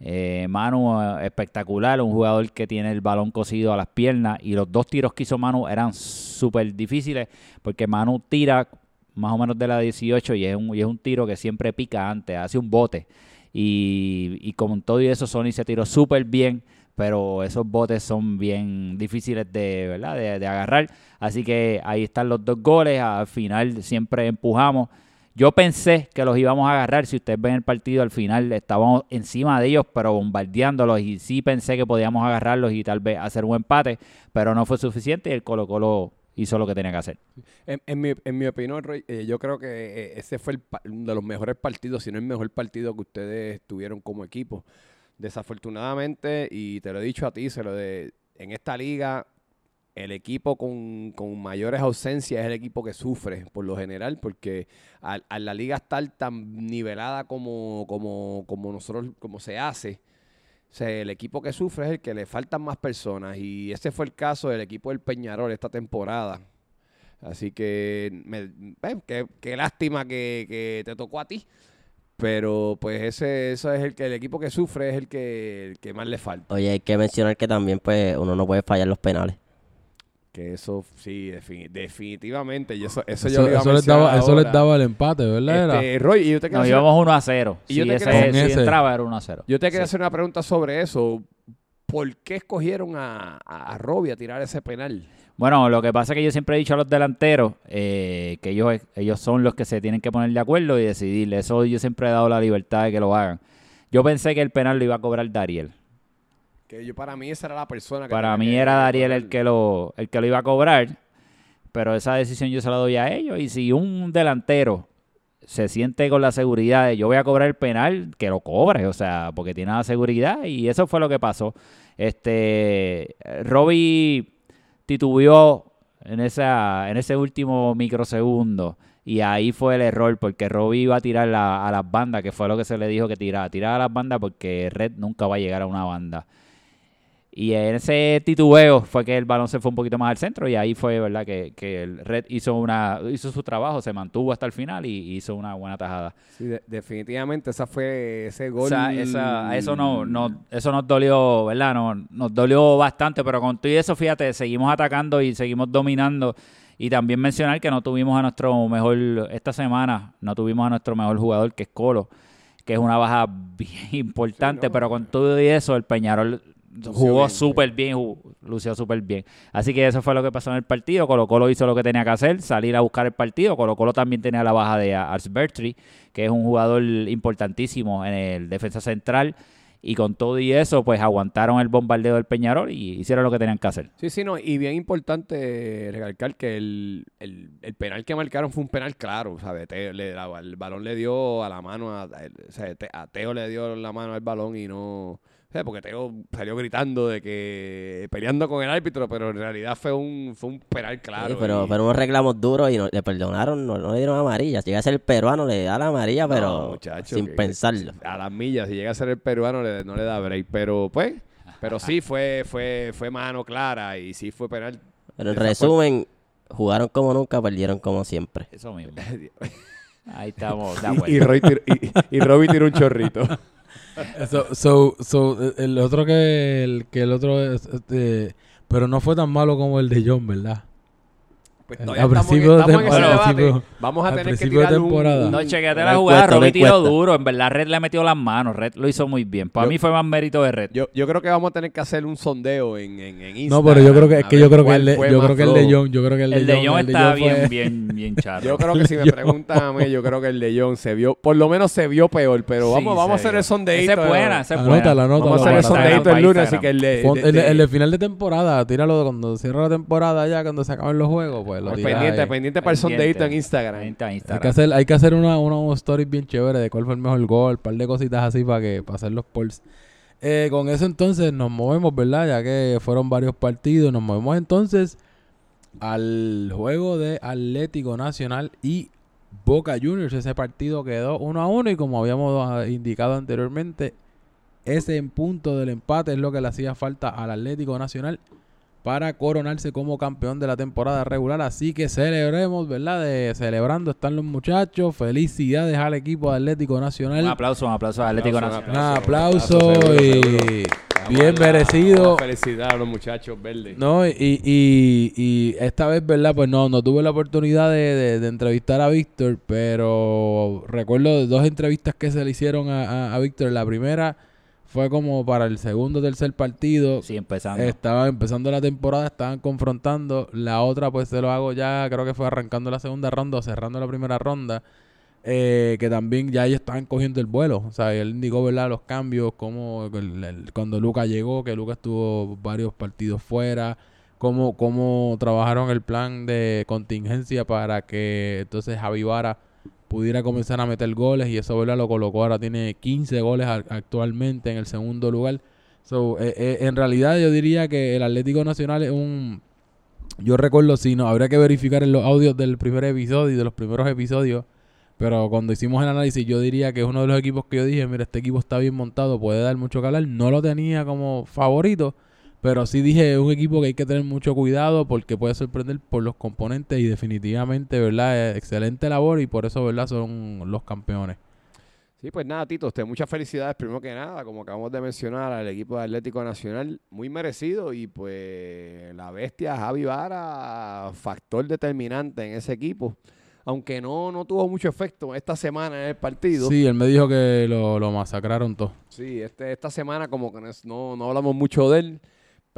[SPEAKER 3] Eh, Manu, espectacular, un jugador que tiene el balón cosido a las piernas. Y los dos tiros que hizo Manu eran súper difíciles porque Manu tira más o menos de la 18 y es un, y es un tiro que siempre pica antes, hace un bote. Y, y con todo y eso, Sony se tiró súper bien, pero esos botes son bien difíciles de, ¿verdad? De, de agarrar. Así que ahí están los dos goles. Al final siempre empujamos. Yo pensé que los íbamos a agarrar. Si ustedes ven el partido, al final estábamos encima de ellos, pero bombardeándolos. Y sí pensé que podíamos agarrarlos y tal vez hacer un empate, pero no fue suficiente y el Colo Colo hizo lo que tenía que hacer.
[SPEAKER 4] En, mi, en mi opinión, eh, yo creo que eh, ese fue el uno de los mejores partidos, si no el mejor partido que ustedes tuvieron como equipo. Desafortunadamente, y te lo he dicho a ti, se lo de, en esta liga, el equipo con, con mayores ausencias es el equipo que sufre por lo general, porque al, a la liga estar tan nivelada como, como, como nosotros, como se hace, o sea, el equipo que sufre es el que le faltan más personas. Y ese fue el caso del equipo del Peñarol esta temporada. Así que, me, eh, qué, qué lástima que, que te tocó a ti. Pero pues ese, eso es el que el equipo que sufre es el que, que más le falta.
[SPEAKER 2] Oye, hay que mencionar que también pues uno no puede fallar los penales.
[SPEAKER 4] Que eso sí, defini- definitivamente. Y eso, eso,
[SPEAKER 1] Eso,
[SPEAKER 4] yo lo iba a
[SPEAKER 1] eso les daba, eso les daba el empate, ¿verdad? Era-
[SPEAKER 4] Este, Roy, y yo te
[SPEAKER 3] Nos
[SPEAKER 4] hacer-
[SPEAKER 3] íbamos 1 a 0.
[SPEAKER 4] Y
[SPEAKER 3] Si,
[SPEAKER 4] yo te
[SPEAKER 3] ese,
[SPEAKER 4] quiero-
[SPEAKER 1] Con
[SPEAKER 3] si
[SPEAKER 1] ese.
[SPEAKER 3] entraba era 1 a 0.
[SPEAKER 4] Yo te quería
[SPEAKER 3] Sí.
[SPEAKER 4] hacer una pregunta sobre eso. ¿Por qué escogieron a, a, a Robbie a tirar ese penal?
[SPEAKER 3] Bueno, lo que pasa es que yo siempre he dicho a los delanteros eh, que ellos, ellos son los que se tienen que poner de acuerdo y decidir. Eso yo siempre he dado la libertad de que lo hagan. Yo pensé que el penal lo iba a cobrar Dariel.
[SPEAKER 4] Que yo para mí esa era la persona que
[SPEAKER 3] Para mí
[SPEAKER 4] que-
[SPEAKER 3] era Dariel el que lo el que lo iba a cobrar, pero esa decisión yo se la doy a ellos. Y si un delantero se siente con la seguridad de yo voy a cobrar el penal, que lo cobre, o sea, porque tiene la seguridad y eso fue lo que pasó. Este, Robbie titubeó en esa en ese último microsegundo y ahí fue el error porque Robbie iba a tirar la- a las bandas, que fue lo que se le dijo que tirara, tirar a las bandas porque Red nunca va a llegar a una banda. Y en ese titubeo fue que el balón se fue un poquito más al centro y ahí fue, ¿verdad? Que, que el Red hizo una hizo su trabajo, se mantuvo hasta el final y hizo una buena tajada.
[SPEAKER 4] Sí, de- definitivamente esa fue ese gol.
[SPEAKER 3] O sea, esa- eso no, no, eso nos dolió, ¿verdad? No, nos dolió bastante, pero con todo y eso, fíjate, seguimos atacando y seguimos dominando. Y también mencionar que no tuvimos a nuestro mejor, esta semana, no tuvimos a nuestro mejor jugador, que es Colo, que es una baja bien importante,
[SPEAKER 4] no.
[SPEAKER 3] pero con todo y eso, el Peñarol jugó súper bien, lució súper bien. Así que eso fue lo que pasó en el partido. Colo Colo hizo lo que tenía que hacer, salir a buscar el partido. Colo Colo también tenía la baja de Ars Bertri, que es un jugador importantísimo en el defensa central. y con todo y eso, pues aguantaron el bombardeo del Peñarol y hicieron lo que tenían que hacer.
[SPEAKER 4] Sí, sí, no, y bien importante recalcar que el, el, el penal que marcaron fue un penal claro, ¿sabes? Teo le, la- el balón le dio a la mano, a, a- o sea, Te- a Teo le dio la mano al balón y no... porque Teo salió gritando de que peleando con el árbitro, pero en realidad fue un, fue un penal claro.
[SPEAKER 2] Sí, pero,
[SPEAKER 4] y-
[SPEAKER 2] pero unos reclamos duros y no- le perdonaron, no, no le dieron amarilla. Si llega a ser el peruano, le da la amarilla,
[SPEAKER 4] No,
[SPEAKER 2] pero
[SPEAKER 4] muchacho,
[SPEAKER 2] sin
[SPEAKER 4] que-
[SPEAKER 2] pensarlo.
[SPEAKER 4] A las millas, si llega a ser el peruano, le- no le da break. Pero pues, pero sí fue, fue, fue mano clara y sí fue penal.
[SPEAKER 2] Pero en resumen, jugaron como nunca, perdieron como siempre.
[SPEAKER 3] Eso mismo. Ahí estamos,
[SPEAKER 4] Y. Roy y Robbie tiró un chorrito.
[SPEAKER 1] So, so, so, el otro que el, que el otro es, este, pero no fue tan malo como el de John, ¿verdad?
[SPEAKER 4] Pues
[SPEAKER 1] Al-
[SPEAKER 4] todavía
[SPEAKER 1] al
[SPEAKER 4] estamos en-
[SPEAKER 1] principio de
[SPEAKER 4] estamos en ese debate. Vamos a tener que
[SPEAKER 1] de
[SPEAKER 4] tirar
[SPEAKER 1] temporada.
[SPEAKER 4] un-
[SPEAKER 3] No, chequete la jugada.
[SPEAKER 2] cuesta,
[SPEAKER 3] Robbie
[SPEAKER 2] hay
[SPEAKER 3] tiró
[SPEAKER 2] cuesta.
[SPEAKER 3] duro. En verdad, Red le metió las manos. Red lo hizo muy bien. Para
[SPEAKER 4] Yo-
[SPEAKER 3] mí fue más mérito de Red.
[SPEAKER 4] Yo, yo creo que vamos a tener que hacer un sondeo en, en, en Instagram.
[SPEAKER 1] No, pero yo creo que es
[SPEAKER 4] a
[SPEAKER 1] que
[SPEAKER 4] ver
[SPEAKER 1] yo creo que
[SPEAKER 4] cuál
[SPEAKER 1] el de,
[SPEAKER 4] fue
[SPEAKER 1] yo
[SPEAKER 4] más
[SPEAKER 1] creo que el de
[SPEAKER 4] flojo.
[SPEAKER 1] John, yo creo que el de
[SPEAKER 3] el de John
[SPEAKER 1] el de
[SPEAKER 3] está
[SPEAKER 1] John fue-
[SPEAKER 3] bien, bien, bien charro.
[SPEAKER 4] Yo creo que si me
[SPEAKER 1] Yo-
[SPEAKER 4] preguntan a mí, yo creo que el de John se vio, por lo menos se vio peor, pero
[SPEAKER 3] Sí,
[SPEAKER 4] vamos, vamos a hacer el sondeito.
[SPEAKER 3] Esa es buena, esa es buena.
[SPEAKER 1] Anótala, anótala.
[SPEAKER 4] Vamos a hacer el
[SPEAKER 1] Para
[SPEAKER 4] sondeito
[SPEAKER 3] Instagram,
[SPEAKER 4] el lunes, así que el de...
[SPEAKER 1] Fue-
[SPEAKER 4] de-
[SPEAKER 1] el,
[SPEAKER 4] de-
[SPEAKER 1] el de final de temporada, tíralo cuando cierra la temporada ya, cuando se acaben los juegos, pues lo
[SPEAKER 4] pues pendiente,
[SPEAKER 1] ahí.
[SPEAKER 4] pendiente para el
[SPEAKER 3] Pendiente.
[SPEAKER 4] sondeito en Instagram.
[SPEAKER 3] Está,
[SPEAKER 1] Hay
[SPEAKER 3] Instagram.
[SPEAKER 1] que hacer, hay que hacer una, una, unos stories bien chévere de cuál fue el mejor gol, un par de cositas así para que para hacer los polls. Eh, con eso entonces nos movemos, ¿verdad? Ya que fueron varios partidos, nos movemos entonces al juego de Atlético Nacional y Boca Juniors. Ese partido quedó 1 a 1 y como habíamos ah, indicado anteriormente, ese en punto del empate es lo que le hacía falta al Atlético Nacional para coronarse como campeón de la temporada regular. Así que celebremos, ¿verdad? De, celebrando están los muchachos. Felicidades al equipo de Atlético Nacional.
[SPEAKER 3] Un aplauso, un aplauso al Atlético Nacional.
[SPEAKER 1] Un aplauso y
[SPEAKER 4] seguro.
[SPEAKER 1] bien merecido.
[SPEAKER 4] vamos a los muchachos verdes.
[SPEAKER 1] No, y, y, y esta vez, ¿verdad? Pues no, no tuve la oportunidad de, de- de entrevistar a Víctor, pero recuerdo de dos entrevistas que se le hicieron a, a- a Víctor. La primera fue como para el segundo o tercer partido.
[SPEAKER 3] Sí, empezando.
[SPEAKER 1] Estaba empezando la temporada, estaban confrontando. La otra, pues se lo hago ya, creo que fue arrancando la segunda ronda o cerrando la primera ronda. eh, que también ya ellos estaban cogiendo el vuelo. O sea, él indicó, ¿verdad? Los cambios, como el- el- cuando Luca llegó, que Luca estuvo varios partidos fuera. Cómo, cómo trabajaron el plan de contingencia para que entonces Javi Vara pudiera comenzar a meter goles y eso ¿verdad? lo colocó ahora tiene 15 goles actualmente en el segundo lugar So, eh, eh, en realidad yo diría que el Atlético Nacional es un... Yo recuerdo, si no, habría que verificar en los audios del primer episodio y de los primeros episodios, pero cuando hicimos el análisis yo diría que es uno de los equipos que yo dije, mira, este equipo está bien montado, puede dar mucho que hablar. No lo tenía como favorito, pero sí dije, es un equipo que hay que tener mucho cuidado porque puede sorprender por los componentes y definitivamente, ¿verdad? Eh, excelente labor y por eso, ¿verdad? Son los campeones.
[SPEAKER 4] Sí, pues nada, Tito, usted muchas felicidades primero que nada, como acabamos de mencionar, al equipo de Atlético Nacional, muy merecido y pues la bestia Javi Vara, factor determinante en ese equipo, aunque no, no tuvo mucho efecto esta semana en el partido.
[SPEAKER 1] Sí, él me dijo que lo, lo masacraron todo.
[SPEAKER 4] Sí, este, esta semana como que no, no hablamos mucho de él,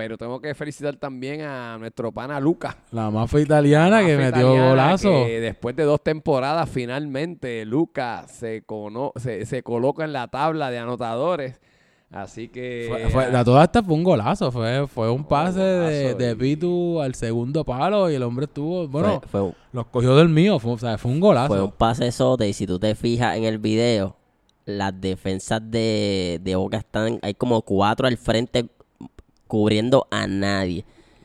[SPEAKER 4] pero tengo que felicitar también a nuestro pana Luca.
[SPEAKER 1] La mafia italiana
[SPEAKER 4] La
[SPEAKER 1] que
[SPEAKER 4] mafia
[SPEAKER 1] metió
[SPEAKER 4] italiana
[SPEAKER 1] golazo.
[SPEAKER 4] que después de dos temporadas, finalmente Luca se, cono- se, se coloca en la tabla de anotadores. Así que.
[SPEAKER 1] Fue, fue- la toda esta fue un golazo, fue, fue un pase de, de
[SPEAKER 4] y-
[SPEAKER 1] Pitu al segundo palo y el hombre estuvo, bueno,
[SPEAKER 2] fue, fue un-
[SPEAKER 1] los cogió del mío, fue, o sea, fue un golazo.
[SPEAKER 2] fue un pase sote y si tú te fijas en el video, las defensas de, de Boca están, hay como cuatro al frente cubriendo a nadie.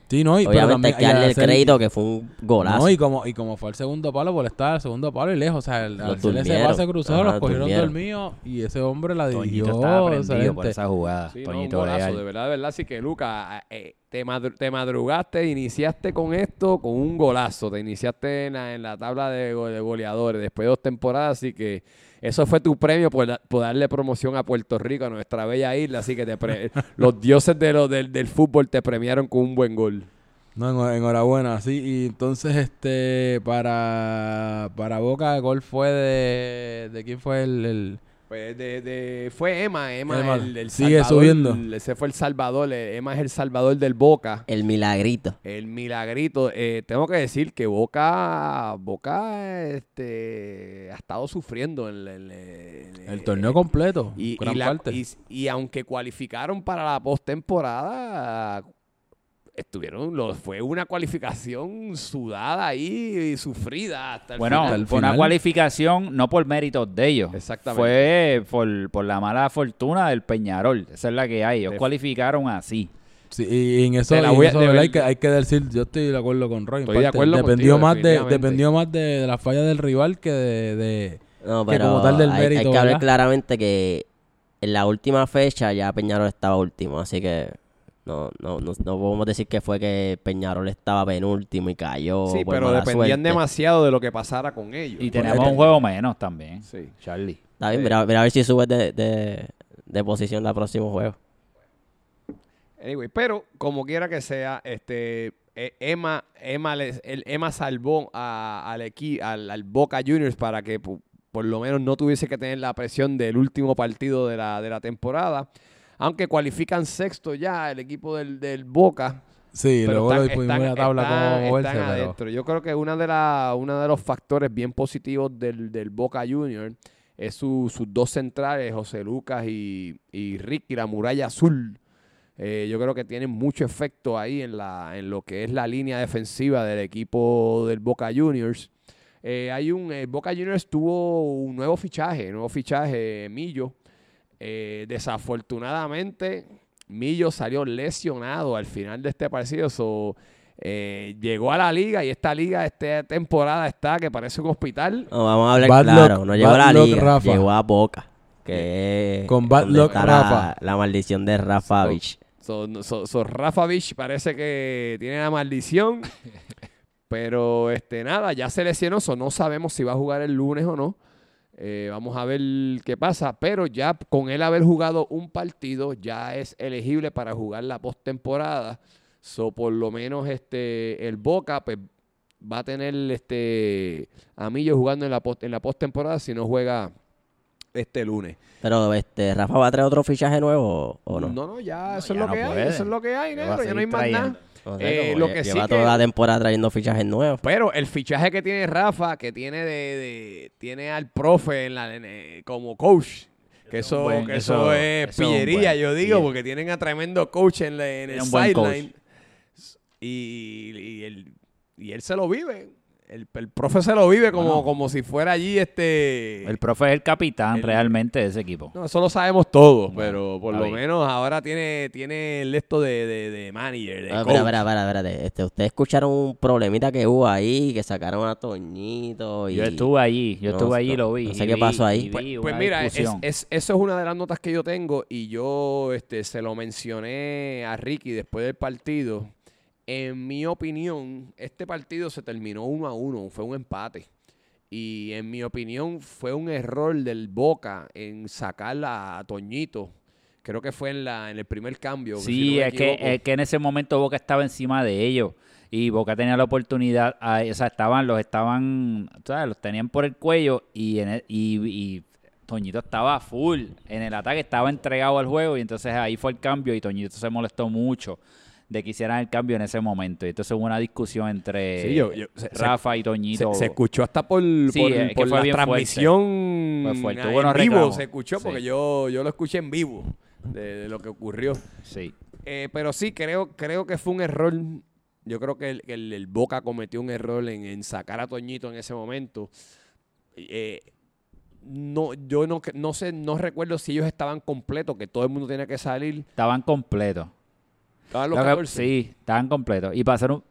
[SPEAKER 1] sí, no, y, pero
[SPEAKER 2] Obviamente
[SPEAKER 1] también
[SPEAKER 2] hay que darle el crédito que fue un golazo.
[SPEAKER 1] No, y como, y como fue el segundo palo, por estar al segundo palo y lejos, o sea, el,
[SPEAKER 2] Los
[SPEAKER 1] al hacer ese pase cruzado, los cogieron mío y ese hombre la
[SPEAKER 3] Toñito
[SPEAKER 1] dirigió
[SPEAKER 3] prendido por esa jugada.
[SPEAKER 4] Sí, no, un
[SPEAKER 3] Toñito
[SPEAKER 4] golazo, de verdad, de verdad. Así que, Luca, eh, te, madru- te madrugaste, iniciaste con esto con un golazo. Te iniciaste en la, en la tabla de, go- de goleadores después de dos temporadas. Así que eso fue tu premio por, da- por darle promoción a Puerto Rico, a nuestra bella isla. Así que te pre- los dioses de lo- del, fútbol te premiaron con un buen gol.
[SPEAKER 1] No, en- enhorabuena, sí. Y entonces, este, para, para Boca, el gol fue de, ¿de quién fue el-
[SPEAKER 4] Pues de, de- fue Emma, Emma,
[SPEAKER 1] Emma,
[SPEAKER 4] el, el
[SPEAKER 1] sigue
[SPEAKER 4] salvador,
[SPEAKER 1] subiendo.
[SPEAKER 4] Ese fue el salvador, eh, Emma es el salvador del Boca.
[SPEAKER 2] El milagrito.
[SPEAKER 4] El milagrito, eh, tengo que decir que Boca, Boca, este, ha estado sufriendo en, en- en-
[SPEAKER 1] El torneo completo,
[SPEAKER 4] y,
[SPEAKER 1] gran
[SPEAKER 4] y la-
[SPEAKER 1] parte.
[SPEAKER 4] y- y aunque cualificaron para la postemporada, estuvieron, lo, fue una cualificación sudada ahí y sufrida hasta el
[SPEAKER 3] Bueno,
[SPEAKER 4] final.
[SPEAKER 1] el
[SPEAKER 3] fue una cualificación no por méritos de ellos.
[SPEAKER 4] Exactamente.
[SPEAKER 3] Fue por, por la mala fortuna del Peñarol. Esa es la que hay. Ellos cualificaron así.
[SPEAKER 1] Sí, y en eso, hay, que, hay que decir, yo estoy de acuerdo con Roy.
[SPEAKER 4] Estoy de acuerdo
[SPEAKER 1] dependió
[SPEAKER 4] contigo,
[SPEAKER 1] más de. Dependió más de, de la falla del rival que de... de-
[SPEAKER 2] No,
[SPEAKER 1] Que
[SPEAKER 2] pero
[SPEAKER 1] como tal del
[SPEAKER 2] hay,
[SPEAKER 1] mérito,
[SPEAKER 2] hay que hablar
[SPEAKER 1] ¿verdad?
[SPEAKER 2] claramente que en la última fecha ya Peñarol estaba último, así que no, no, no, no podemos decir que fue que Peñarol estaba penúltimo y cayó.
[SPEAKER 4] Sí,
[SPEAKER 2] por
[SPEAKER 4] pero
[SPEAKER 2] mala
[SPEAKER 4] dependían
[SPEAKER 2] suerte.
[SPEAKER 4] demasiado de lo que pasara con ellos.
[SPEAKER 3] Y
[SPEAKER 4] Por
[SPEAKER 3] tenemos un juego menos también.
[SPEAKER 4] Sí.
[SPEAKER 3] Charlie.
[SPEAKER 2] Está bien, mira, mira a ver si subes de, de, de posición la próximo juego.
[SPEAKER 4] Anyway, pero como quiera que sea, este eh, Emma, Emma, les- el- Emma salvó a- al, equi- al, al Boca Juniors para que pu- por lo menos no tuviese que tener la presión del último partido de la, de la temporada. Aunque cualifican sexto ya el equipo del, del Boca.
[SPEAKER 1] sí,
[SPEAKER 4] pero
[SPEAKER 1] luego
[SPEAKER 4] están-
[SPEAKER 1] lo
[SPEAKER 4] están-
[SPEAKER 1] tabla
[SPEAKER 4] están-
[SPEAKER 1] cómo moverse,
[SPEAKER 4] están
[SPEAKER 1] pero...
[SPEAKER 4] adentro. Yo creo que una de, la, una de los factores bien positivos del, del Boca Junior es su- sus dos centrales, José Lucas y, y Ricky, la muralla azul. Eh, yo creo que tienen mucho efecto ahí en, la, en lo que es la línea defensiva del equipo del Boca Juniors. Eh, hay un eh, Boca Juniors tuvo un nuevo fichaje, nuevo fichaje, Millo. Eh, desafortunadamente, Millo salió lesionado al final de este partido. so, eh, llegó a la liga y esta liga, esta temporada está que parece un hospital.
[SPEAKER 2] No, vamos a hablar
[SPEAKER 1] Bad
[SPEAKER 2] claro.
[SPEAKER 1] luck-
[SPEAKER 2] no llegó a la
[SPEAKER 1] luck,
[SPEAKER 2] liga,
[SPEAKER 1] Rafa.
[SPEAKER 2] llegó a Boca. Que es
[SPEAKER 1] Con bad luck,
[SPEAKER 2] la-
[SPEAKER 1] Rafa.
[SPEAKER 2] La, maldición de Rafa
[SPEAKER 4] So-
[SPEAKER 2] Vich.
[SPEAKER 4] So, no- so- so, Rafa Vich parece que tiene la maldición. pero este nada, ya se lesionó. so no sabemos si va a jugar el lunes o no. Eh, vamos a ver qué pasa. Pero ya con él haber jugado un partido, ya es elegible para jugar la postemporada. So, por lo menos este el Boca pues, va a tener este a Millo jugando en la post, en la postemporada si no juega este lunes.
[SPEAKER 2] Pero este, Rafa va a traer otro fichaje nuevo o no.
[SPEAKER 4] No, no, ya
[SPEAKER 3] No,
[SPEAKER 4] eso
[SPEAKER 3] ya
[SPEAKER 4] es lo
[SPEAKER 3] no
[SPEAKER 4] que hay, eso es lo que hay,
[SPEAKER 3] Lo
[SPEAKER 4] negro, ya no hay más nada.
[SPEAKER 2] Sé,
[SPEAKER 4] Eh, lo que sí
[SPEAKER 2] lleva
[SPEAKER 4] que-
[SPEAKER 2] toda la temporada trayendo fichajes nuevos.
[SPEAKER 4] Pero el fichaje que tiene Rafa, que tiene de, de- tiene al profe en la, en, eh, como coach, que
[SPEAKER 3] Eso es
[SPEAKER 4] eso,
[SPEAKER 3] buen-
[SPEAKER 4] que eso,
[SPEAKER 3] eso-
[SPEAKER 4] es
[SPEAKER 3] eso
[SPEAKER 4] pillería,
[SPEAKER 3] buen-
[SPEAKER 4] yo digo,
[SPEAKER 3] sí.
[SPEAKER 4] porque tienen a tremendo coach en, la- en el sideline. Y, y él, y él se lo vive. El, el profe se lo vive como,
[SPEAKER 3] Bueno.
[SPEAKER 4] como si fuera allí este...
[SPEAKER 3] El profe es el capitán
[SPEAKER 4] El-
[SPEAKER 3] realmente de ese equipo.
[SPEAKER 4] No, eso lo sabemos todos,
[SPEAKER 3] Bueno,
[SPEAKER 4] pero por lo menos ahora tiene, tiene el esto de, de, de manager, de
[SPEAKER 2] Ah,
[SPEAKER 4] coach.
[SPEAKER 2] espera, espera, espera. Este, Ustedes escucharon un problemita que hubo ahí, que sacaron a Toñito y...
[SPEAKER 3] Yo estuve allí, yo
[SPEAKER 2] No,
[SPEAKER 3] estuve allí y
[SPEAKER 2] no,
[SPEAKER 3] lo vi.
[SPEAKER 2] no sé
[SPEAKER 3] y
[SPEAKER 2] qué
[SPEAKER 3] vi-
[SPEAKER 2] pasó ahí.
[SPEAKER 4] Pues, pues mira, es, es- eso es una de las notas que yo tengo y yo este, se lo mencioné a Ricky después del partido. En mi opinión, este partido se terminó uno a uno, fue un empate. Y en mi opinión fue un error del Boca en sacar a Toñito. Creo que fue en, la, en el primer cambio. si
[SPEAKER 3] Sí,
[SPEAKER 4] no me
[SPEAKER 3] es, que, es que en ese momento Boca estaba encima de ellos. Y Boca tenía la oportunidad, o sea, estaban, los estaban, ¿sabes? Los tenían por el cuello y, en el- y, y Toñito estaba full en el ataque, estaba entregado al juego y entonces ahí fue el cambio y Toñito se molestó mucho de que hicieran el cambio en ese momento. Y entonces hubo una discusión entre
[SPEAKER 4] Sí, yo- yo- se-
[SPEAKER 3] Rafa y Toñito.
[SPEAKER 4] se escuchó hasta por,
[SPEAKER 3] Sí,
[SPEAKER 4] por,
[SPEAKER 3] es que
[SPEAKER 4] por
[SPEAKER 3] fue
[SPEAKER 4] la
[SPEAKER 3] bien fuerte.
[SPEAKER 4] transmisión
[SPEAKER 3] Fue fuerte,
[SPEAKER 4] en
[SPEAKER 3] hubo unos
[SPEAKER 4] vivo. Se escuchó porque
[SPEAKER 3] Sí.
[SPEAKER 4] yo, yo lo escuché en vivo de, de lo que ocurrió.
[SPEAKER 3] Sí.
[SPEAKER 4] Eh, pero sí, creo, creo que fue un error. Yo creo que el, el- el Boca cometió un error en, en sacar a Toñito en ese momento. Eh, no, yo no, no sé, no recuerdo si ellos estaban completos, que todo el mundo tenía que salir.
[SPEAKER 3] Estaban completos.
[SPEAKER 4] Estaban los
[SPEAKER 3] Lo que-
[SPEAKER 4] 14.
[SPEAKER 3] sí, estaban completos. Y pasaron.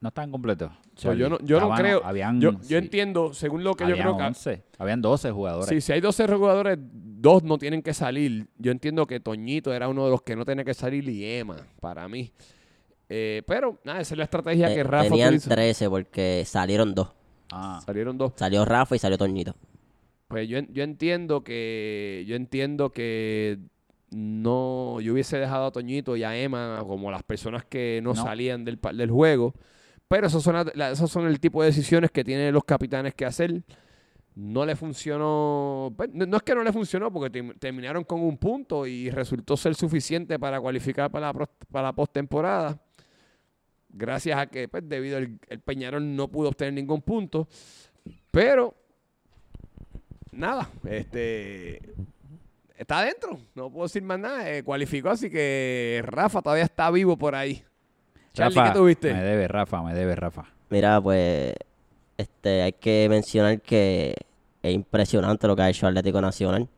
[SPEAKER 3] No estaban completos.
[SPEAKER 4] So, yo no, creo.
[SPEAKER 3] Habían,
[SPEAKER 4] yo,
[SPEAKER 3] sí,
[SPEAKER 4] yo entiendo, según lo que yo creo que.
[SPEAKER 3] 11, habían 12 jugadores.
[SPEAKER 4] Sí, si hay 12 jugadores, dos no tienen que salir. Yo entiendo que Toñito era uno de los que no tenía que salir y Emma, para mí. Eh, pero, nada, esa es la estrategia
[SPEAKER 2] Eh,
[SPEAKER 4] que Rafa
[SPEAKER 2] Tenían
[SPEAKER 4] utiliza.
[SPEAKER 2] 13 porque salieron dos.
[SPEAKER 3] Ah,
[SPEAKER 4] Salieron dos.
[SPEAKER 2] Salió Rafa y salió Toñito.
[SPEAKER 4] Pues yo, yo entiendo que yo entiendo que no yo hubiese dejado a Toñito y a Emma como las personas que no,
[SPEAKER 3] No.
[SPEAKER 4] salían del, del juego, pero esos son la- esos son el tipo de decisiones que tienen los capitanes que hacer. no le funcionó. pues, no, no es que no le funcionó, porque terminaron con un punto y resultó ser suficiente para cualificar para la, para la postemporada. Gracias a que, pues, debido al el Peñarol no pudo obtener ningún punto. Pero, nada, este. Está adentro, no puedo decir más nada. eh, cualificó, así que Rafa todavía está vivo por ahí. Charlie,
[SPEAKER 3] Rafa,
[SPEAKER 4] ¿qué tuviste?
[SPEAKER 3] Me debe, Rafa, me debe, Rafa.
[SPEAKER 2] Mira, pues este hay que mencionar que es impresionante lo que ha hecho Atlético Nacional.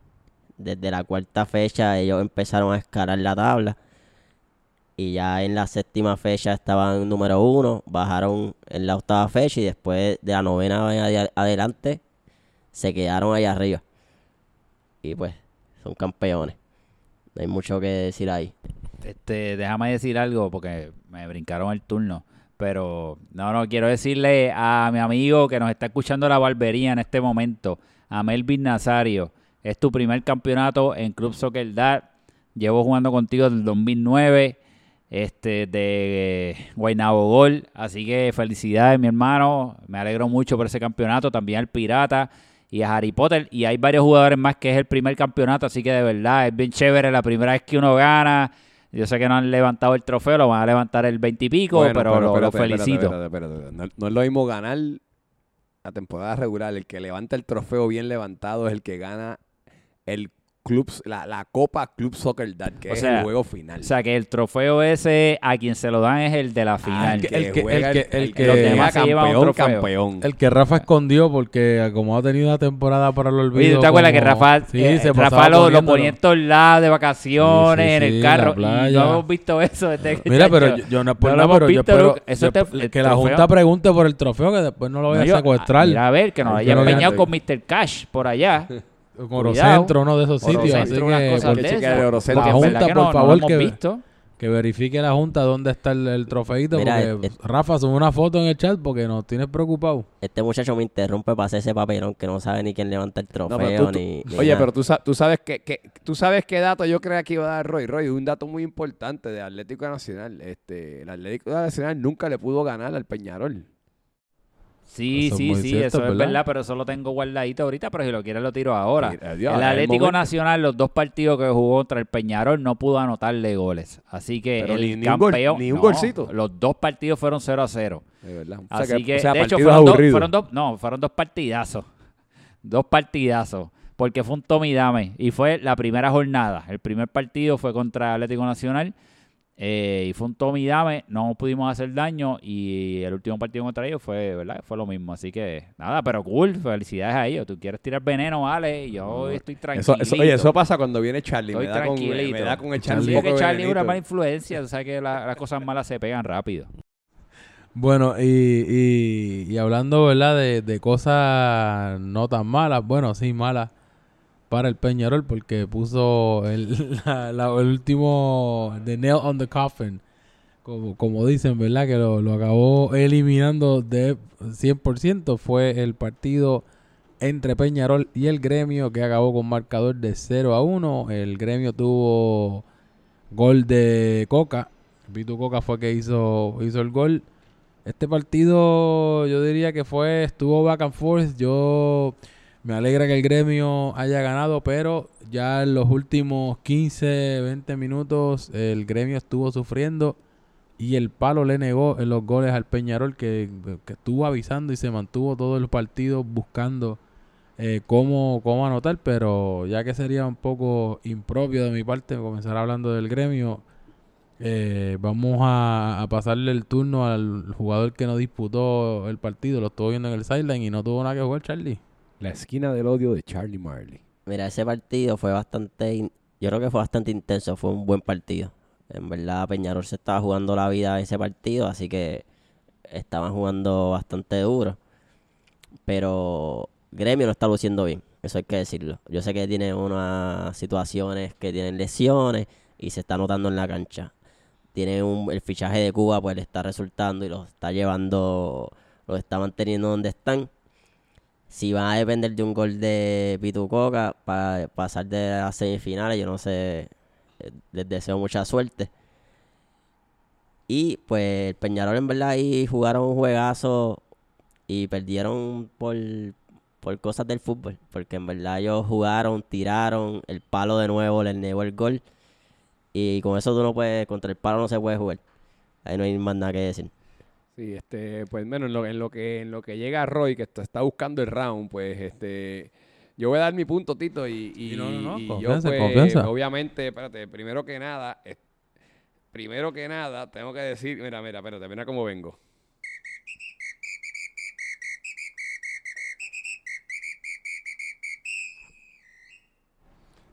[SPEAKER 2] Desde la cuarta fecha ellos empezaron a escalar la tabla. Y ya en la séptima fecha estaban número uno, bajaron en la octava fecha y después de la novena en ade- adelante se quedaron allá arriba. Y pues son campeones. No hay mucho que decir ahí.
[SPEAKER 3] Este, déjame decir algo porque me brincaron el turno. Pero no, no, quiero decirle a mi amigo que nos está escuchando la barbería en este momento, a Melvin Nazario. Es tu primer campeonato en Club Soccer Dad. Llevo jugando contigo desde el 2009, este, de eh, Guaynabo Gol. Así que felicidades, mi hermano. Me alegro mucho por ese campeonato. También al Pirata y a Harry Potter. Y hay varios jugadores más que es el primer campeonato. Así que de verdad es bien chévere la primera vez que uno gana. Yo sé que no han levantado el trofeo, lo van a levantar el 20 y pico,
[SPEAKER 4] Bueno,
[SPEAKER 3] pero, lo- felicito.
[SPEAKER 4] espérate, espérate, espérate. No, no es lo mismo ganar la temporada regular. El que levanta el trofeo bien levantado es el que gana el club, la, la Copa Club Soccer Dad, que
[SPEAKER 3] O
[SPEAKER 4] es
[SPEAKER 3] sea,
[SPEAKER 4] el juego final.
[SPEAKER 3] O sea que el trofeo ese a quien se lo dan es el de la
[SPEAKER 4] Ah,
[SPEAKER 3] final.
[SPEAKER 4] el que,
[SPEAKER 1] el que-
[SPEAKER 4] juega
[SPEAKER 1] el que- el que-
[SPEAKER 3] los demás se llevan un
[SPEAKER 4] campeón,
[SPEAKER 3] trofeo.
[SPEAKER 4] campeón.
[SPEAKER 1] El que Rafa escondió porque como ha tenido una temporada para el olvido.
[SPEAKER 3] Oye, ¿tú te acuerdas que
[SPEAKER 1] como-
[SPEAKER 3] Rafa,
[SPEAKER 1] Sí,
[SPEAKER 3] eh,
[SPEAKER 1] se
[SPEAKER 3] Rafa lo, lo ponía en todos lados de vacaciones,
[SPEAKER 1] Sí, sí,
[SPEAKER 3] en el carro? Y no hemos visto eso desde que
[SPEAKER 1] Mira, pero
[SPEAKER 3] chacho,
[SPEAKER 1] yo, yo no es por
[SPEAKER 3] no hemos
[SPEAKER 1] pero yo
[SPEAKER 3] visto,
[SPEAKER 1] espero.
[SPEAKER 3] Eso
[SPEAKER 1] yo-
[SPEAKER 3] te- el
[SPEAKER 1] que la Junta pregunte por el trofeo, que después no lo
[SPEAKER 3] No, yo-
[SPEAKER 1] a secuestrar.
[SPEAKER 3] Mira, a ver, que nos haya
[SPEAKER 1] que-
[SPEAKER 3] empeñado con Mr. Cash por allá.
[SPEAKER 1] Orocentro, uno de esos sitios. Así que, por- La Junta,
[SPEAKER 3] que
[SPEAKER 1] por
[SPEAKER 3] no-
[SPEAKER 1] favor, que-
[SPEAKER 3] visto.
[SPEAKER 1] que verifique la Junta dónde está el, el trofeito.
[SPEAKER 2] Mira,
[SPEAKER 1] porque
[SPEAKER 2] es-
[SPEAKER 1] Rafa sube una foto en el chat porque nos tienes preocupado.
[SPEAKER 2] Este muchacho me interrumpe para hacer ese papelón que no sabe ni quién levanta el
[SPEAKER 4] No,
[SPEAKER 2] trofeo
[SPEAKER 4] pero tú- tú-
[SPEAKER 2] ni,
[SPEAKER 4] oye,
[SPEAKER 2] nada.
[SPEAKER 4] pero tú, sa- tú sabes que, que- tú sabes qué dato yo creía que iba a dar Roy. Roy, un dato muy importante de Atlético Nacional. Este, el Atlético Nacional nunca le pudo ganar al Peñarol.
[SPEAKER 3] Sí,
[SPEAKER 1] Eso
[SPEAKER 3] sí, sí,
[SPEAKER 1] cierto,
[SPEAKER 3] eso es
[SPEAKER 1] ¿verdad?
[SPEAKER 3] pero eso lo tengo guardadito ahorita, pero si lo quieres lo tiro ahora.
[SPEAKER 4] Mira, Dios,
[SPEAKER 3] el Atlético. Nacional, los dos partidos que jugó contra el Peñarol, no pudo anotarle goles. Así que
[SPEAKER 4] Pero
[SPEAKER 3] el
[SPEAKER 4] ni- ni un gol-
[SPEAKER 3] campeón.
[SPEAKER 4] ni un
[SPEAKER 3] no,
[SPEAKER 4] sea,
[SPEAKER 3] Los dos partidos fueron 0 a 0.
[SPEAKER 4] De verdad. O sea
[SPEAKER 3] Así que,
[SPEAKER 4] o sea,
[SPEAKER 3] de hecho, fueron dos,
[SPEAKER 4] aburridos.
[SPEAKER 3] fueron dos- no, fueron dos partidazos. Dos partidazos. Porque fue un tome y dame. Y fue la primera jornada. El primer partido fue contra Atlético Nacional. Eh, y fue un tome y dame. No pudimos hacer daño. Y el último partido contra ellos fue, ¿verdad? Fue lo mismo. Así que, nada, pero cool. Felicidades a ellos. Tú quieres tirar veneno, vale. Yo estoy tranquilo.
[SPEAKER 4] Eso, eso- oye, eso pasa cuando viene Charlie.
[SPEAKER 3] Estoy
[SPEAKER 4] Me da, con,
[SPEAKER 3] tranquilito.
[SPEAKER 4] me da con echar
[SPEAKER 3] Sí,
[SPEAKER 4] un
[SPEAKER 3] es que Charlie es una mala influencia. Tú sabes que la- las cosas malas se pegan rápido.
[SPEAKER 1] Bueno, y, y, y hablando, ¿verdad? De, de cosas no tan malas, bueno, sí, malas para el Peñarol porque puso el, último, the nail on the coffin, como, como dicen, ¿verdad? Que lo, lo acabó eliminando de 100%, fue el partido entre Peñarol y el gremio que acabó con marcador de 0 a 1. El gremio tuvo gol de Coca. Vitu Coca fue que hizo, hizo el gol. Este partido yo diría que fue, estuvo back and forth. Yo me alegra que el gremio haya ganado, pero ya en los últimos 15, 20 minutos el gremio estuvo sufriendo y el palo le negó en los goles al Peñarol que, que estuvo avisando y se mantuvo todo el partido buscando eh, cómo, cómo anotar, pero ya que sería un poco impropio de mi parte comenzar hablando del gremio, eh, vamos a, a pasarle el turno al jugador que no disputó el partido. Lo estuvo viendo en el sideline y no tuvo nada que jugar, Charlie.
[SPEAKER 4] La esquina del odio de Charlie Marley.
[SPEAKER 2] Mira, ese partido fue bastante, yo creo que fue bastante intenso, fue un buen partido. En verdad Peñarol se estaba jugando la vida ese partido, así que estaban jugando bastante duro. Pero Gremio no está luciendo bien, eso hay que decirlo. Yo sé que tiene unas situaciones que tienen lesiones y se está notando en la cancha. Tiene un, el fichaje de Cuba, pues le está resultando y los está llevando, los está manteniendo donde están. Si van a depender de un gol de Pitucoca para pasar de las semifinales, yo no sé, eh, les deseo mucha suerte. Y pues el Peñarol en verdad ahí jugaron un juegazo y perdieron por por cosas del fútbol, porque en verdad ellos jugaron, tiraron, el palo de nuevo les negó el gol y con eso tú no puedes, contra el palo no se puede jugar. Ahí no hay más nada que decir.
[SPEAKER 4] Sí, este, pues bueno, en lo, en lo que en lo que llega Roy, que está, está buscando el round, pues este yo voy a dar mi punto, Tito, y,
[SPEAKER 1] no, no, no,
[SPEAKER 4] y yo pues,
[SPEAKER 1] confianza.
[SPEAKER 4] obviamente, espérate, primero que nada, eh, primero que nada, tengo que decir, mira, mira, espérate, mira cómo vengo.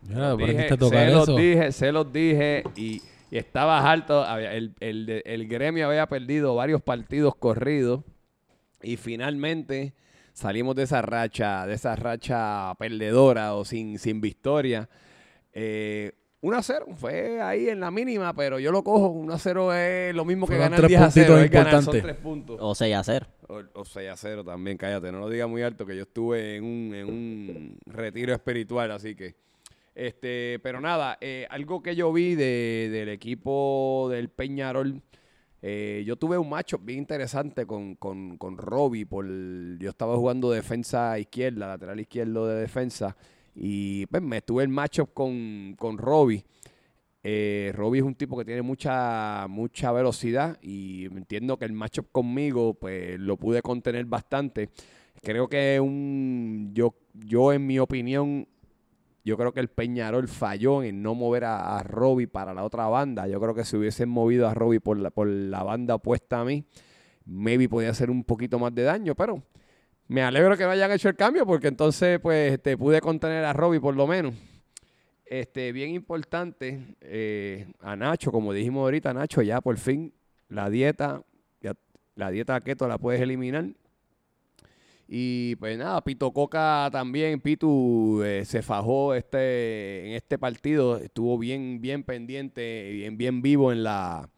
[SPEAKER 1] Mira, ¿por qué
[SPEAKER 4] Dije-
[SPEAKER 1] te toca
[SPEAKER 4] se los dije, se los dije y, y estaba alto. había- El, el el gremio había perdido varios partidos corridos y finalmente salimos de esa racha, de esa racha perdedora o sin, sin victoria. Eh, 1 a 0 fue ahí en la mínima, pero yo lo cojo. 1 a 0 es lo mismo que ganar
[SPEAKER 1] tres
[SPEAKER 4] 10 a 0.
[SPEAKER 1] puntitos
[SPEAKER 4] es ganar, son
[SPEAKER 1] importantes.
[SPEAKER 4] 3 puntos.
[SPEAKER 2] O 6 a 0.
[SPEAKER 4] O, o 6 a 0 también, cállate, no lo diga muy alto que yo estuve en un, en un retiro espiritual, así que. Este, pero nada, eh, algo que yo vi de- del equipo del Peñarol, eh, yo tuve un macho bien interesante con, con, con Robbie, por, yo estaba jugando defensa izquierda, lateral izquierdo de defensa, y pues me tuve el matchup con, con Robbie. Eh, Robbie es un tipo que tiene mucha, mucha velocidad y entiendo que el matchup conmigo pues lo pude contener bastante. Creo que un yo, yo en mi opinión, yo creo que el Peñarol falló en no mover a, a Robbie para la otra banda. Yo creo que si hubiesen movido a Robbie por la, por la banda opuesta a mí, maybe podía hacer un poquito más de daño, pero me alegro que no hayan hecho el cambio porque entonces pues te pude contener a Robbie por lo menos. Este, bien importante, eh, a Nacho, como dijimos ahorita, Nacho, ya por fin la dieta, la dieta keto la puedes eliminar. Y pues nada, Pito Coca también, Pitu eh, se fajó este, en este partido, estuvo bien, bien pendiente, bien, bien vivo en la,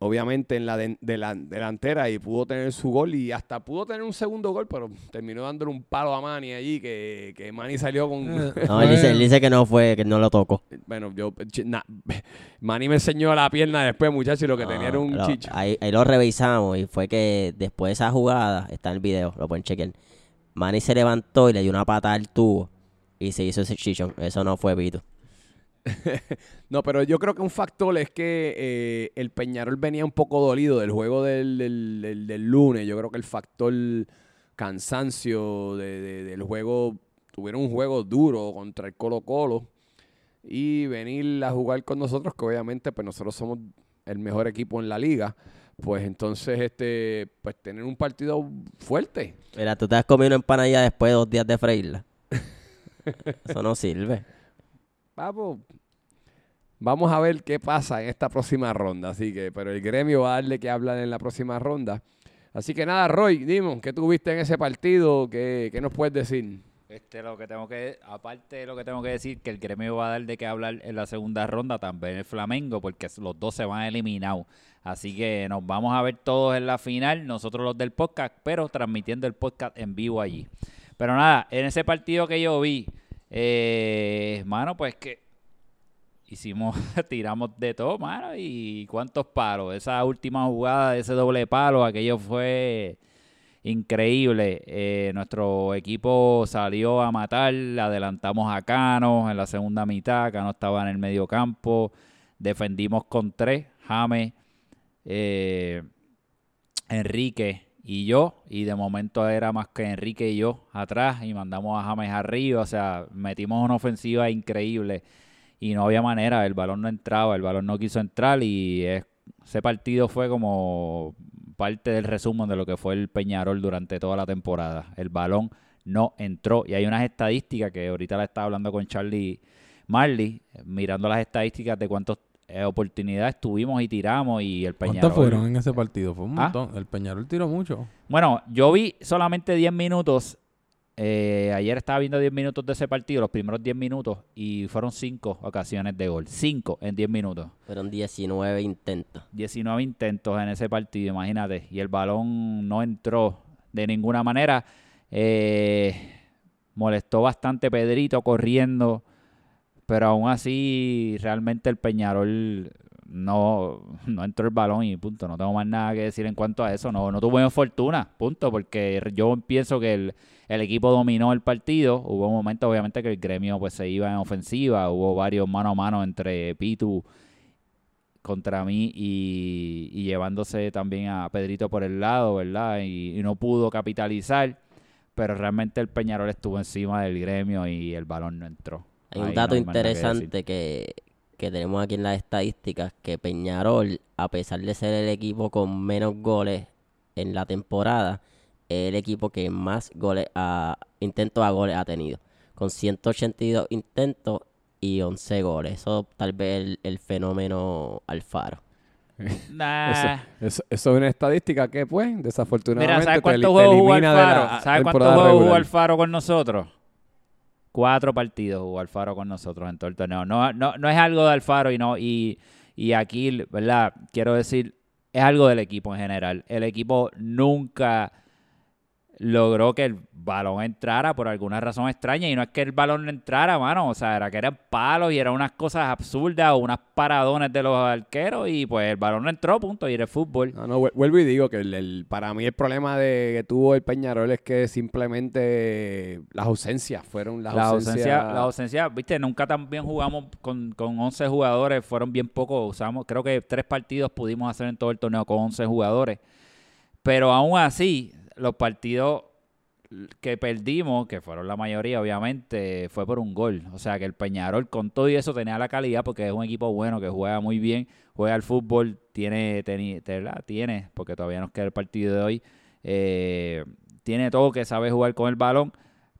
[SPEAKER 4] obviamente en la, de- de la delantera y pudo tener su gol y hasta pudo tener un segundo gol, pero terminó dándole un palo a Manny allí, que, que Manny salió con...
[SPEAKER 1] Eh,
[SPEAKER 2] No, él dice, él dice que no fue, que no lo tocó.
[SPEAKER 4] Bueno, yo, na- Manny me enseñó la pierna después, muchachos, y lo que tenía era un
[SPEAKER 2] No,
[SPEAKER 4] chicho.
[SPEAKER 2] Ahí, ahí lo revisamos y fue que después de esa jugada, está en el video, lo pueden chequear. Manny se levantó y le dio una pata al tubo y se hizo ese chichón. Eso no fue Pito.
[SPEAKER 4] No, pero yo creo que un factor es que eh, el Peñarol venía un poco dolido del juego del, del- del- del lunes. Yo creo que el factor cansancio de- de- del juego, tuvieron un juego duro contra el Colo Colo y venir a jugar con nosotros, que obviamente pues nosotros somos el mejor equipo en la liga, pues entonces este pues tener un partido fuerte.
[SPEAKER 2] Mira, tú te has comido una empanadilla después de dos días de freírla. Eso no sirve.
[SPEAKER 4] Vamos, vamos a ver qué pasa en esta próxima ronda. Así que, pero el gremio va a darle que hablar en la próxima ronda. Así que nada, Roy, dime, ¿qué tuviste en ese partido? ¿Qué, qué nos puedes decir?
[SPEAKER 3] Este, lo que tengo que, aparte de lo que tengo que decir, que el gremio va a dar de qué hablar en la segunda ronda, también el Flamengo, porque los dos se van eliminados. Así que nos vamos a ver todos en la final, nosotros los del podcast, pero transmitiendo el podcast en vivo allí. Pero nada, en ese partido que yo vi, eh, mano, pues que hicimos, tiramos de todo, mano, y cuántos palos. Esa última jugada de ese doble palo, aquello fue increíble. Eh, nuestro equipo salió a matar, adelantamos a Cano en la segunda mitad, Cano estaba en el medio campo, defendimos con tres, James, eh, Enrique y yo, y de momento era más que Enrique y yo atrás, y mandamos a James arriba, o sea, metimos una ofensiva increíble y no había manera, el balón no entraba, el balón no quiso entrar y es- ese partido fue como parte del resumen de lo que fue el Peñarol durante toda la temporada. El balón no entró y hay unas estadísticas que ahorita la estaba hablando con Charlie Marley, mirando las estadísticas de cuántas eh, oportunidades tuvimos y tiramos y el Peñarol...
[SPEAKER 1] ¿Cuántos fueron en ese partido? Fue un
[SPEAKER 3] Ah.
[SPEAKER 1] montón. El Peñarol tiró mucho.
[SPEAKER 3] Bueno, yo vi solamente 10 minutos. eh, ayer estaba viendo 10 minutos de ese partido, los primeros 10 minutos, y fueron 5 ocasiones de gol. 5 en 10 minutos.
[SPEAKER 2] Fueron 19 intentos.
[SPEAKER 3] 19 intentos en ese partido, imagínate. Y el balón no entró de ninguna manera. Eh, molestó bastante Pedrito corriendo. Pero aún así, realmente el Peñarol no, no entró el balón y punto. No tengo más nada que decir en cuanto a eso. No, no tuvimos fortuna, punto, porque yo pienso que el, el equipo dominó el partido. Hubo un momento, obviamente, que el gremio pues se iba en ofensiva. Hubo varios mano a mano entre Pitu contra mí y, llevándose también a Pedrito por el lado, ¿verdad? Y no pudo capitalizar. Pero realmente el Peñarol estuvo encima del gremio y el balón no entró.
[SPEAKER 2] Hay un dato
[SPEAKER 3] no hay que
[SPEAKER 2] interesante que, que tenemos aquí en las estadísticas, que Peñarol, a pesar de ser el equipo con menos goles en la temporada, es el equipo que más goles a, intentos a goles ha tenido, con 182 intentos y 11 goles. Eso tal vez el, el fenómeno Alfaro.
[SPEAKER 3] Nah.
[SPEAKER 4] Eso, eso- eso es una estadística que, pues, desafortunadamente
[SPEAKER 3] Mira, ¿sabes cuántos juegos jugó Alfaro? ¿Sabes cuántos juegos jugó. Alfaro con nosotros? Cuatro partidos jugó Alfaro con nosotros en todo el torneo. No, no, no es algo de Alfaro y no y, y aquí, ¿verdad? Quiero decir, es algo del equipo en general. El equipo nunca logró que el balón entrara por alguna razón extraña y no es que el balón no entrara, mano, o sea, era que eran palos y eran unas cosas absurdas o unas paradones de los arqueros y pues el balón no entró, punto, y era el fútbol.
[SPEAKER 4] No, no, vuel- vuelvo y digo que el, el- para mí el problema de que tuvo el Peñarol es que simplemente las ausencias fueron las
[SPEAKER 3] La
[SPEAKER 4] ausencias.
[SPEAKER 3] ausencia, la ausencia, viste, nunca también jugamos con, con 11 jugadores, fueron bien pocos, usamos, creo que tres partidos pudimos hacer en todo el torneo con 11 jugadores, pero aún así, los partidos que perdimos, que fueron la mayoría obviamente, fue por un gol, o sea que el Peñarol con todo y eso tenía la calidad porque es un equipo bueno que juega muy bien, juega al fútbol, tiene, ¿verdad? tiene, porque todavía nos queda el partido de hoy, eh, tiene todo que sabe jugar con el balón,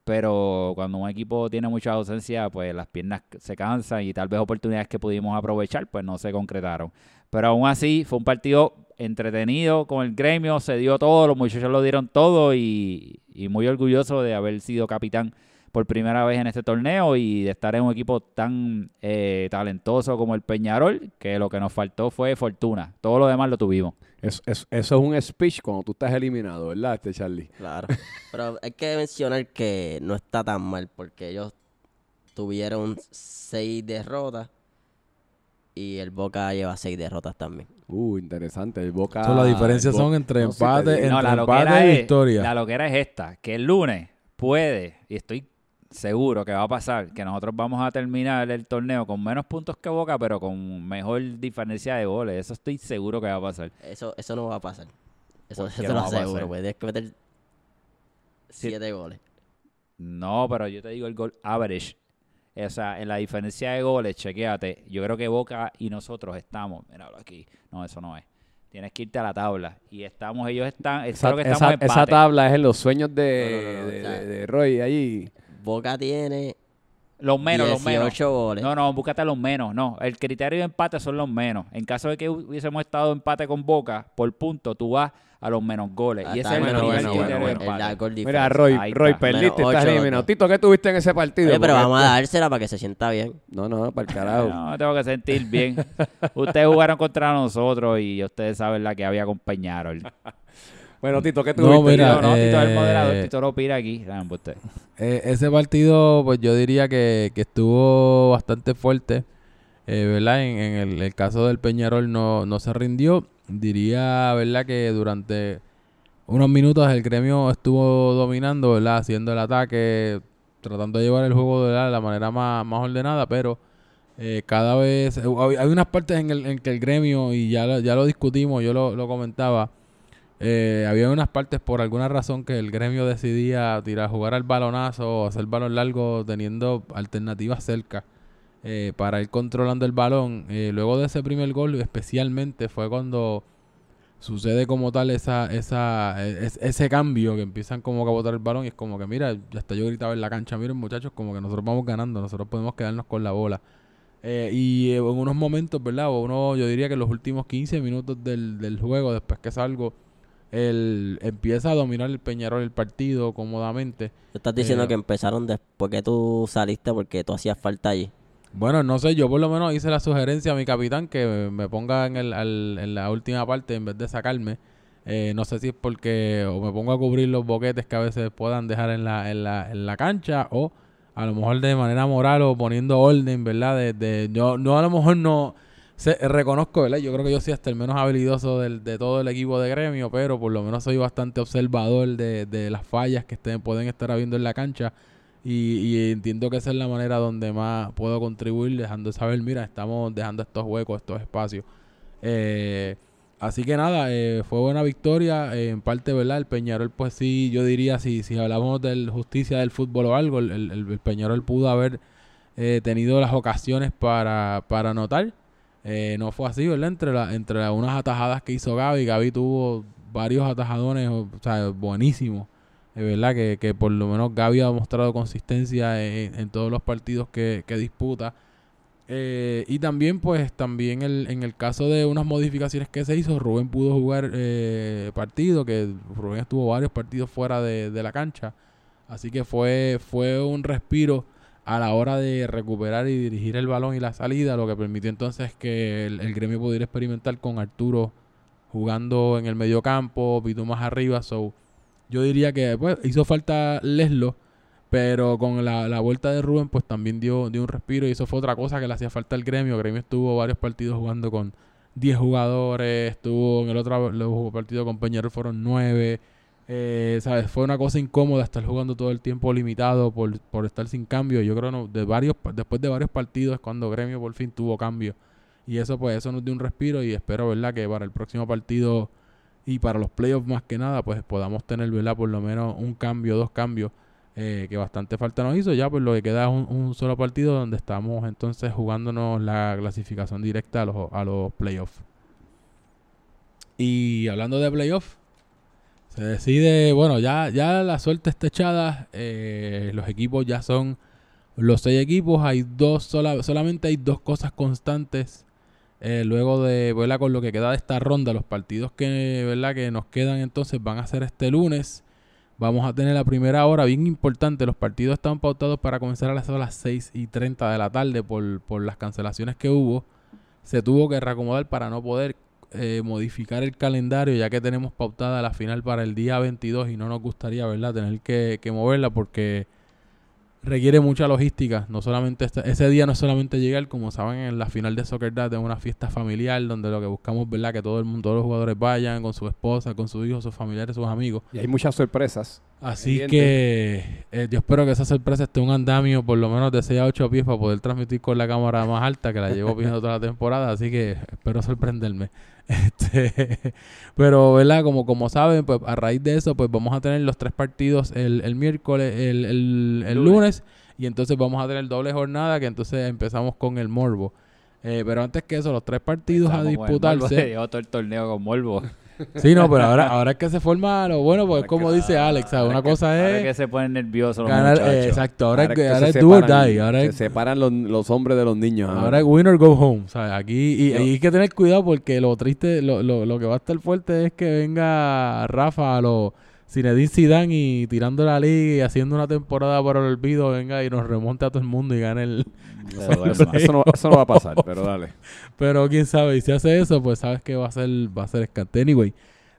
[SPEAKER 3] pero cuando un equipo tiene mucha ausencia, pues las piernas se cansan y tal vez oportunidades que pudimos aprovechar, pues no se concretaron. Pero aún así fue un partido entretenido con el gremio, se dio todo, los muchachos lo dieron todo y, y muy orgulloso de haber sido capitán por primera vez en este torneo y de estar en un equipo tan eh, talentoso como el Peñarol, que lo que nos faltó fue fortuna. Todo lo demás lo tuvimos.
[SPEAKER 4] Es- es- eso es un speech cuando tú estás eliminado, ¿verdad, este Charlie?
[SPEAKER 2] Claro. Pero hay que mencionar que no está tan mal porque ellos tuvieron seis derrotas y el Boca lleva seis derrotas también.
[SPEAKER 4] Uh, interesante. El Boca.
[SPEAKER 1] So, la diferencia
[SPEAKER 4] el Bo-
[SPEAKER 1] son entre
[SPEAKER 4] No,
[SPEAKER 1] empate,
[SPEAKER 4] digo.
[SPEAKER 1] entre
[SPEAKER 3] No, la
[SPEAKER 1] empate y victoria.
[SPEAKER 3] la loquera es esta, que el lunes puede, y estoy seguro que va a pasar, que nosotros vamos a terminar el torneo con menos puntos que Boca, pero con mejor diferencia de goles. Eso estoy seguro que va a pasar.
[SPEAKER 2] Eso, eso no va a pasar. Eso,
[SPEAKER 3] ¿Por
[SPEAKER 2] eso
[SPEAKER 3] no
[SPEAKER 2] lo
[SPEAKER 3] va a pasar?
[SPEAKER 2] aseguro. Pues tienes que meter siete goles.
[SPEAKER 3] No, pero yo te digo el gol average. O sea, en la diferencia de goles, chequéate. Yo creo que Boca y nosotros estamos. Míralo aquí. No, eso no es. Tienes que irte a la tabla. Y estamos, ellos están.
[SPEAKER 4] Esa,
[SPEAKER 3] creo que estamos
[SPEAKER 4] esa-
[SPEAKER 3] empate.
[SPEAKER 4] esa tabla es en los sueños de,
[SPEAKER 2] No, no, no,
[SPEAKER 4] de,
[SPEAKER 2] o sea-
[SPEAKER 4] de- de Roy allí.
[SPEAKER 2] Boca tiene
[SPEAKER 3] Los menos, los menos.
[SPEAKER 2] 18 goles.
[SPEAKER 3] No, no, búscate los menos. No, el criterio de empate son los menos. En caso de que hubiésemos estado empate con Boca por punto, tú vas a los menos goles.
[SPEAKER 2] Ah,
[SPEAKER 3] y ese es el
[SPEAKER 2] bueno,
[SPEAKER 3] primer
[SPEAKER 2] bueno,
[SPEAKER 3] criterio
[SPEAKER 2] bueno,
[SPEAKER 3] de empate.
[SPEAKER 4] Mira. Roy,
[SPEAKER 3] Ahí
[SPEAKER 4] Roy,
[SPEAKER 3] está.
[SPEAKER 4] perdiste,
[SPEAKER 2] Menos
[SPEAKER 4] estás eliminado. Tito, ¿qué tuviste en ese partido?
[SPEAKER 2] Oye, pero
[SPEAKER 4] Porque
[SPEAKER 2] vamos a dársela para que se sienta bien.
[SPEAKER 4] No, no, para el carajo.
[SPEAKER 3] No, me tengo que sentir bien. ustedes jugaron contra nosotros y ustedes saben la que había con Peñarol.
[SPEAKER 4] Bueno, Tito, ¿qué
[SPEAKER 1] No,
[SPEAKER 4] tuviste?
[SPEAKER 1] mira,
[SPEAKER 3] no, no, Tito es el
[SPEAKER 1] eh,
[SPEAKER 3] moderador, Tito no pira aquí. Dame, usted.
[SPEAKER 1] Eh, ese partido, pues yo diría que, que estuvo bastante fuerte, eh, ¿verdad? En, en el, el caso del Peñarol no, no se rindió. Diría, ¿verdad? Que durante unos minutos el gremio estuvo dominando, ¿verdad? Haciendo el ataque, tratando de llevar el juego de la manera más, más ordenada, pero eh, cada vez... hay, hay unas partes en, el, en que el gremio, y ya lo, ya lo discutimos, yo lo, lo comentaba, eh, había unas partes por alguna razón que el gremio decidía tirar, jugar al balonazo o hacer balón largo teniendo alternativas cerca eh, para ir controlando el balón. Eh, luego de ese primer gol, especialmente fue cuando sucede como tal esa, esa, e- es- ese cambio que empiezan como a botar el balón y es como que mira, hasta yo gritaba en la cancha, miren muchachos, como que nosotros vamos ganando, nosotros podemos quedarnos con la bola. Eh, y en unos momentos, ¿verdad? Uno, yo diría que los últimos 15 minutos del, del juego, después que salgo, él empieza a dominar el Peñarol el partido cómodamente.
[SPEAKER 2] Tú estás diciendo
[SPEAKER 1] Eh,
[SPEAKER 2] que empezaron después que tú saliste porque tú hacías falta allí.
[SPEAKER 1] Bueno, no sé, yo por lo menos hice la sugerencia a mi capitán que me ponga en, el, al- en la última parte en vez de sacarme. Eh, no sé si es porque o me pongo a cubrir los boquetes que a veces puedan dejar en la, en la, en la cancha o a lo mejor de manera moral o poniendo orden, ¿verdad? De, de- yo, no a lo mejor no, sé- reconozco, ¿verdad? Yo creo que yo soy hasta el menos habilidoso del- de todo el equipo de gremio, pero por lo menos soy bastante observador de, de las fallas que estén, pueden estar habiendo en la cancha. Y, y entiendo que esa es la manera donde más puedo contribuir, dejando saber, mira, estamos dejando estos huecos, estos espacios. Eh, así que nada, eh, fue buena victoria. eh, en parte, ¿verdad? El Peñarol, pues sí, yo diría, si, si hablamos de justicia del fútbol o algo, el, el- el Peñarol pudo haber eh, tenido las ocasiones para, para anotar. Eh, no fue así, ¿verdad? Entre, la, entre unas atajadas que hizo Gaby, Gaby tuvo varios atajadones, o sea, buenísimos. Es verdad que, que por lo menos Gaby ha mostrado consistencia en, en todos los partidos que, que disputa. Eh, y también, pues, también el, en el caso de unas modificaciones que se hizo, Rubén pudo jugar eh, partido, que Rubén estuvo varios partidos fuera de, de la cancha. Así que fue, fue un respiro a la hora de recuperar y dirigir el balón y la salida, lo que permitió entonces que el, gremio pudiera experimentar con Arturo jugando en el medio campo, Pitu más arriba. So, yo diría que pues, hizo falta Leslo, pero con la, la vuelta de Rubén, pues también dio, un respiro y eso fue otra cosa que le hacía falta al gremio. El gremio estuvo varios partidos jugando con 10 jugadores, estuvo en el otro partido con Peñarol fueron 9. Eh, ¿sabes? Fue una cosa incómoda estar jugando todo el tiempo limitado por, por estar sin cambio. Yo creo no, de varios después de varios partidos es cuando Gremio por fin tuvo cambio. Y eso pues eso nos dio un respiro y espero, ¿verdad? Que para el próximo partido y para los playoffs más que nada, pues podamos tener, ¿verdad? Por lo menos un cambio, dos cambios, eh, que bastante falta nos hizo. Ya pues lo que queda es un, un solo partido donde estamos entonces jugándonos la clasificación directa a los, a los playoffs. Y hablando de playoffs, se decide, bueno, ya, ya la suerte está echada, eh, los equipos ya son los seis equipos, hay dos, sola, solamente hay dos cosas constantes eh, luego de, ¿verdad? Con lo que queda de esta ronda, los partidos que, ¿verdad? Que nos quedan entonces van a ser este lunes. Vamos a tener la primera hora, bien importante. Los partidos están pautados para comenzar a las, a las 6 y 30 de la tarde por, por las cancelaciones que hubo. Se tuvo que reacomodar para no poder eh, modificar el calendario, ya que tenemos pautada la final para el día 22 y no nos gustaría, ¿verdad?, tener que, que moverla porque requiere mucha logística. No solamente esta- ese día no es solamente llegar, como saben, en la final de Soccer Dad es una fiesta familiar donde lo que buscamos, ¿verdad?, que todo el mundo, todos los jugadores vayan con su esposa, con sus hijos, sus familiares, sus amigos.
[SPEAKER 4] Y hay muchas sorpresas.
[SPEAKER 1] Así
[SPEAKER 4] Pendiente.
[SPEAKER 1] que eh, yo espero que esa sorpresa esté un andamio por lo menos de 6 a 8 pies para poder transmitir con la cámara más alta que la llevo viendo toda la temporada. Así que espero sorprenderme. Este, pero, ¿verdad? Como, como saben, pues a raíz de eso, pues vamos a tener los tres partidos el, el miércoles, el, el- el
[SPEAKER 3] Lunes.
[SPEAKER 1] lunes. Y entonces vamos a tener doble jornada que entonces empezamos con el morbo. Eh, pero antes que eso, los tres partidos a
[SPEAKER 3] Estamos con el Morbo,
[SPEAKER 1] disputarse.
[SPEAKER 3] todo el torneo con Morbo.
[SPEAKER 1] Sí, no, pero ahora, ahora es que se forma lo bueno, porque
[SPEAKER 4] Ahora
[SPEAKER 1] es como
[SPEAKER 4] que-
[SPEAKER 1] dice Alex, Una
[SPEAKER 4] que-
[SPEAKER 1] cosa
[SPEAKER 3] Ahora
[SPEAKER 1] es
[SPEAKER 3] que se ponen nerviosos los
[SPEAKER 1] ganar,
[SPEAKER 3] muchachos.
[SPEAKER 1] exacto, ahora, es ahora es do or die, ahora
[SPEAKER 4] se
[SPEAKER 1] es,
[SPEAKER 4] separan los, los hombres de los niños. ahora.
[SPEAKER 1] ahora es win or go home, ¿sabes? Aquí, y, y hay que tener cuidado porque lo triste, lo, lo, lo que va a estar fuerte es que venga Rafa a los Zinedine Zidane y tirando la liga y haciendo una temporada para el olvido, venga y nos remonte a todo el mundo y gane el...
[SPEAKER 4] Eso, no, eso no va a pasar, pero dale.
[SPEAKER 1] Pero quién sabe, y si hace eso, pues sabes que va a ser, va a ser escante. Anyway,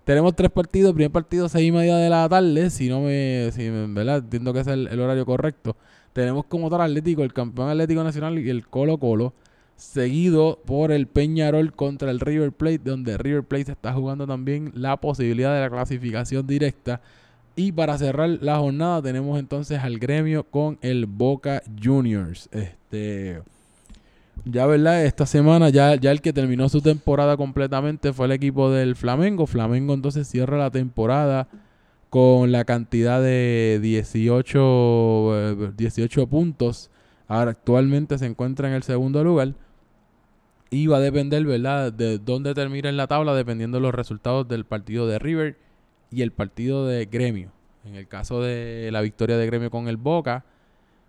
[SPEAKER 1] tenemos tres partidos. Primer partido, seis y media de la tarde. Si no me, si me- ¿verdad? Entiendo que es el, el horario correcto. Tenemos como tal Atlético, el campeón Atlético Nacional y el Colo Colo. Seguido por el Peñarol contra el River Plate, donde River Plate está jugando también la posibilidad de la clasificación directa. Y para cerrar la jornada tenemos entonces al gremio con el Boca Juniors. Este, ya verdad, esta semana ya, ya el que terminó su temporada completamente fue el equipo del Flamengo. Flamengo entonces cierra la temporada con la cantidad de 18, eh, 18 puntos. Ahora actualmente se encuentra en el segundo lugar. Y va a depender, ¿verdad?, de dónde termine en la tabla, dependiendo de los resultados del partido de River y el partido de Gremio. En el caso de la victoria de Gremio con el Boca,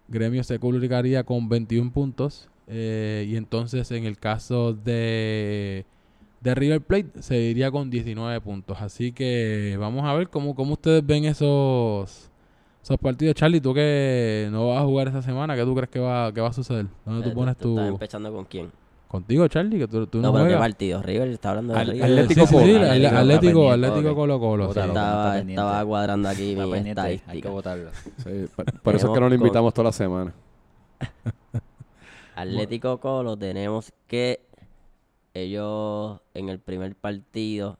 [SPEAKER 1] Gremio se publicaría con 21 puntos. eh, y entonces en el caso de, de River Plate se iría con 19 puntos. Así que vamos a ver cómo, cómo ustedes ven esos, esos partidos. Charlie, tú que no vas a jugar esta semana, ¿qué tú crees que va, que va a suceder? ¿Dónde tú pones
[SPEAKER 2] ¿tú estás
[SPEAKER 1] tu...
[SPEAKER 2] empezando con quién?
[SPEAKER 1] Contigo, Charlie, que tú, tú no,
[SPEAKER 2] No, pero ¿qué
[SPEAKER 1] juegas.
[SPEAKER 2] partido? River está hablando de
[SPEAKER 4] Al-
[SPEAKER 2] River.
[SPEAKER 4] Atlético
[SPEAKER 1] Sí, sí, sí,
[SPEAKER 4] Colo.
[SPEAKER 3] Atlético,
[SPEAKER 1] Atlético, Colo Colo.
[SPEAKER 2] estaba, cuadrando aquí mi
[SPEAKER 3] hay que votarlo.
[SPEAKER 4] Sí, por, eso es que no lo invitamos toda la semana.
[SPEAKER 2] Atlético Colo tenemos que ellos en el primer partido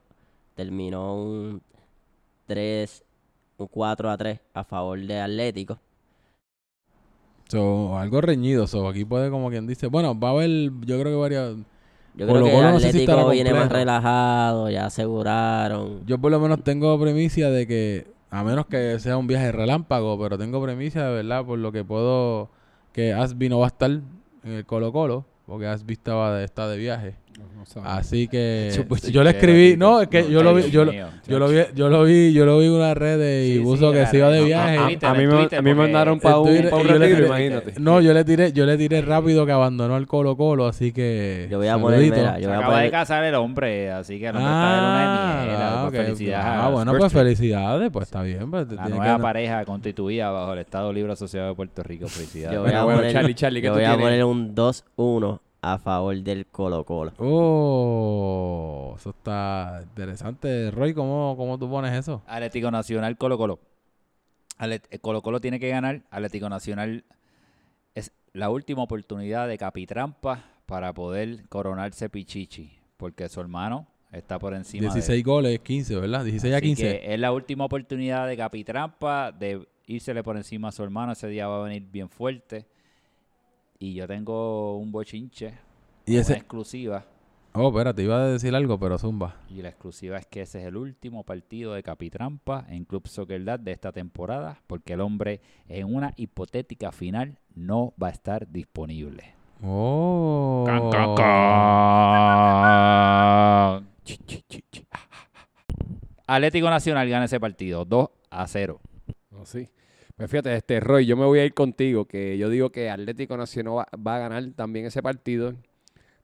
[SPEAKER 2] terminó un 3, un 4 a 3 a favor de Atlético.
[SPEAKER 1] So, algo reñido, so, aquí puede como quien dice, bueno, va a haber, yo creo que varias,
[SPEAKER 2] Yo creo que
[SPEAKER 1] Colo no sé si
[SPEAKER 2] Atlético viene más relajado, ya aseguraron.
[SPEAKER 1] yo por lo menos tengo premicia de que, a menos que sea un viaje relámpago, pero tengo premicia de verdad, por lo que puedo, que Asby no va a estar en el Colo Colo, porque Asby estaba de, está de viaje.
[SPEAKER 4] No, no.
[SPEAKER 1] Así que yo le escribí, no, es que
[SPEAKER 3] No,
[SPEAKER 1] yo lo vi, yo lo,
[SPEAKER 3] mío,
[SPEAKER 1] yo lo vi, yo lo vi, yo lo vi en una red y
[SPEAKER 3] Sí,
[SPEAKER 1] puso
[SPEAKER 3] sí,
[SPEAKER 1] que
[SPEAKER 3] la
[SPEAKER 1] se iba de viaje.
[SPEAKER 3] Ah, Twitter,
[SPEAKER 4] a mí
[SPEAKER 3] en
[SPEAKER 4] me,
[SPEAKER 3] Twitter,
[SPEAKER 4] a mí me mandaron para un, pa' un retiro,
[SPEAKER 1] tiré-
[SPEAKER 4] imagínate.
[SPEAKER 1] No, yo le tiré, yo le tiré rápido que abandonó el Colo Colo, así que
[SPEAKER 2] Yo voy a poner, mira, yo voy a
[SPEAKER 3] acaba de casar el hombre, así que el hombre está de luna de miel.
[SPEAKER 1] Ah,
[SPEAKER 3] pues,
[SPEAKER 1] ok.
[SPEAKER 3] felicidades
[SPEAKER 1] Ah,
[SPEAKER 3] a
[SPEAKER 1] bueno, pues felicidades, pues está bien. Pues,
[SPEAKER 3] La nueva
[SPEAKER 1] que-
[SPEAKER 3] pareja constituida bajo el Estado Libre Asociado de Puerto Rico. Felicidades.
[SPEAKER 2] yo voy a
[SPEAKER 4] Bueno, bueno,
[SPEAKER 2] poner,
[SPEAKER 4] Charlie, Charlie, ¿qué
[SPEAKER 2] yo
[SPEAKER 4] tú
[SPEAKER 2] voy a poner un 2-1 a favor del Colo Colo.
[SPEAKER 1] Oh, eso está interesante. Roy, ¿cómo, cómo tú pones eso?
[SPEAKER 3] Atlético Nacional Colo Colo. Atlet- Colo Colo tiene que ganar. Atlético Nacional es la última oportunidad de Capitrampa para poder coronarse Pichichi. Porque su hermano está por encima de
[SPEAKER 1] 16 goles, 15, ¿verdad? 16 a
[SPEAKER 3] Así
[SPEAKER 1] 15.
[SPEAKER 3] que es la última oportunidad de Capitrampa de írsele por encima a su hermano. Ese día va a venir bien fuerte. Y yo tengo un bochinche,
[SPEAKER 1] Y
[SPEAKER 3] una
[SPEAKER 1] ese,
[SPEAKER 3] exclusiva.
[SPEAKER 1] oh, espérate, iba a decir algo, pero zumba.
[SPEAKER 3] Y la exclusiva es que ese es el último partido de Capitrampa en Club Soccer Dad de esta temporada, porque el hombre en una hipotética final no va a estar disponible.
[SPEAKER 1] Oh.
[SPEAKER 3] Chi. Atlético Nacional gana ese partido 2 a 0.
[SPEAKER 4] No, sí. Pues fíjate, este Roy, yo me voy a ir contigo, que yo digo que Atlético Nacional va, a ganar también ese partido.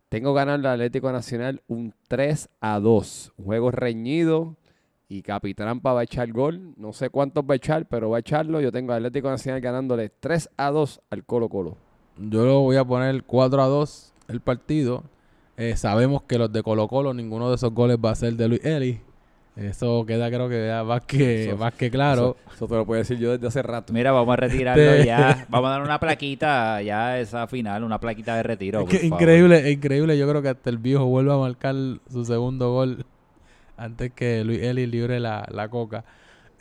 [SPEAKER 4] Tengo ganar el Atlético Nacional un 3 a 2. Un juego reñido y Capitrampa va a echar gol. No sé cuántos va a echar, pero va a echarlo. Yo tengo Atlético Nacional ganándole 3 a 2 al Colo Colo.
[SPEAKER 1] Yo lo voy a poner 4 a 2 el partido. Eh, sabemos que los de Colo Colo, ninguno de esos goles va a ser de Luis Eli. Eso queda creo que ya más que,
[SPEAKER 4] Eso-
[SPEAKER 1] más que claro.
[SPEAKER 4] Eso, eso te lo puedo decir yo desde hace rato.
[SPEAKER 3] Mira, vamos a retirarlo
[SPEAKER 1] Este-
[SPEAKER 3] ya. Vamos a dar una plaquita ya a esa final, una plaquita de retiro.
[SPEAKER 1] Es que increíble, increíble. Yo creo que hasta el viejo vuelva a marcar su segundo gol antes que Luis Eli libre la, la coca.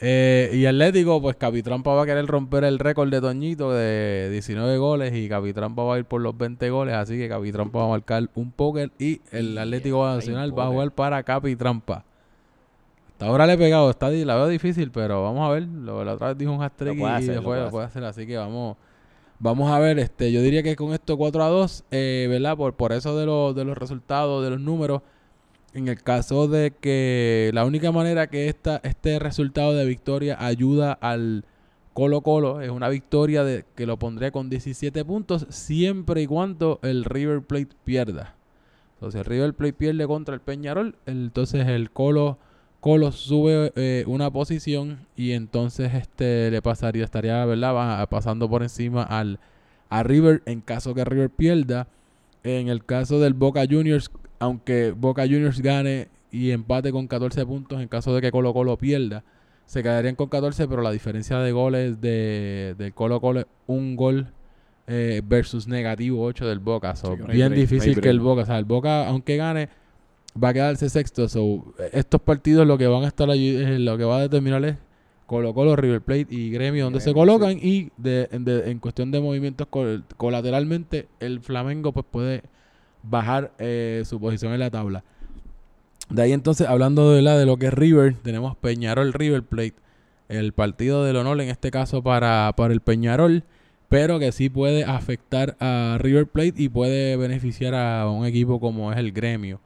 [SPEAKER 1] Eh, y Atlético, pues Capitrampa va a querer romper el récord de Toñito de 19 goles y Capitrampa va a ir por los 20 goles, así que Capitrampa va a marcar un póker y el Atlético Nacional va a jugar para Capitrampa. Hasta ahora le he pegado, está, la veo difícil, pero vamos a ver. Lo, la otra vez dijo un
[SPEAKER 3] Lo puede
[SPEAKER 1] y
[SPEAKER 3] hacer, lo
[SPEAKER 1] después lo puede hacer, así que vamos Vamos a ver, este, yo diría que con esto 4 a 2, eh, ¿verdad? Por, por eso de, los de los resultados, de los números, en el caso de que la única manera que esta, este resultado de victoria ayuda al Colo Colo es una victoria de, que lo pondría con 17 puntos siempre y cuando el River Plate pierda. Entonces el River Plate pierde contra el Peñarol, entonces el Colo Colo sube eh, una posición y entonces este le pasaría, estaría, ¿verdad? Pasando por encima al a River en caso que River pierda. En el caso del Boca Juniors, aunque Boca Juniors gane y empate con 14 puntos, en caso de que Colo Colo pierda, se quedarían con 14, pero la diferencia de goles de, de Colo Colo es un gol eh, versus negativo 8 del Boca. So,
[SPEAKER 4] Sí,
[SPEAKER 1] bien
[SPEAKER 4] break,
[SPEAKER 1] difícil que el. Boca, o sea, el Boca, aunque gane, va a quedarse sexto. So, estos partidos lo que van a estar allí, eh, lo que va a determinar es Colo Colo, River Plate y Gremio, donde se colocan y de, de- en cuestión de movimientos col- colateralmente el Flamengo pues puede bajar eh, su posición en la tabla. De ahí entonces, hablando de, la, de lo que es River, tenemos Peñarol River Plate, el partido del honor en este caso para, para el Peñarol, pero que sí puede afectar a River Plate y puede beneficiar a un equipo como es el Gremio.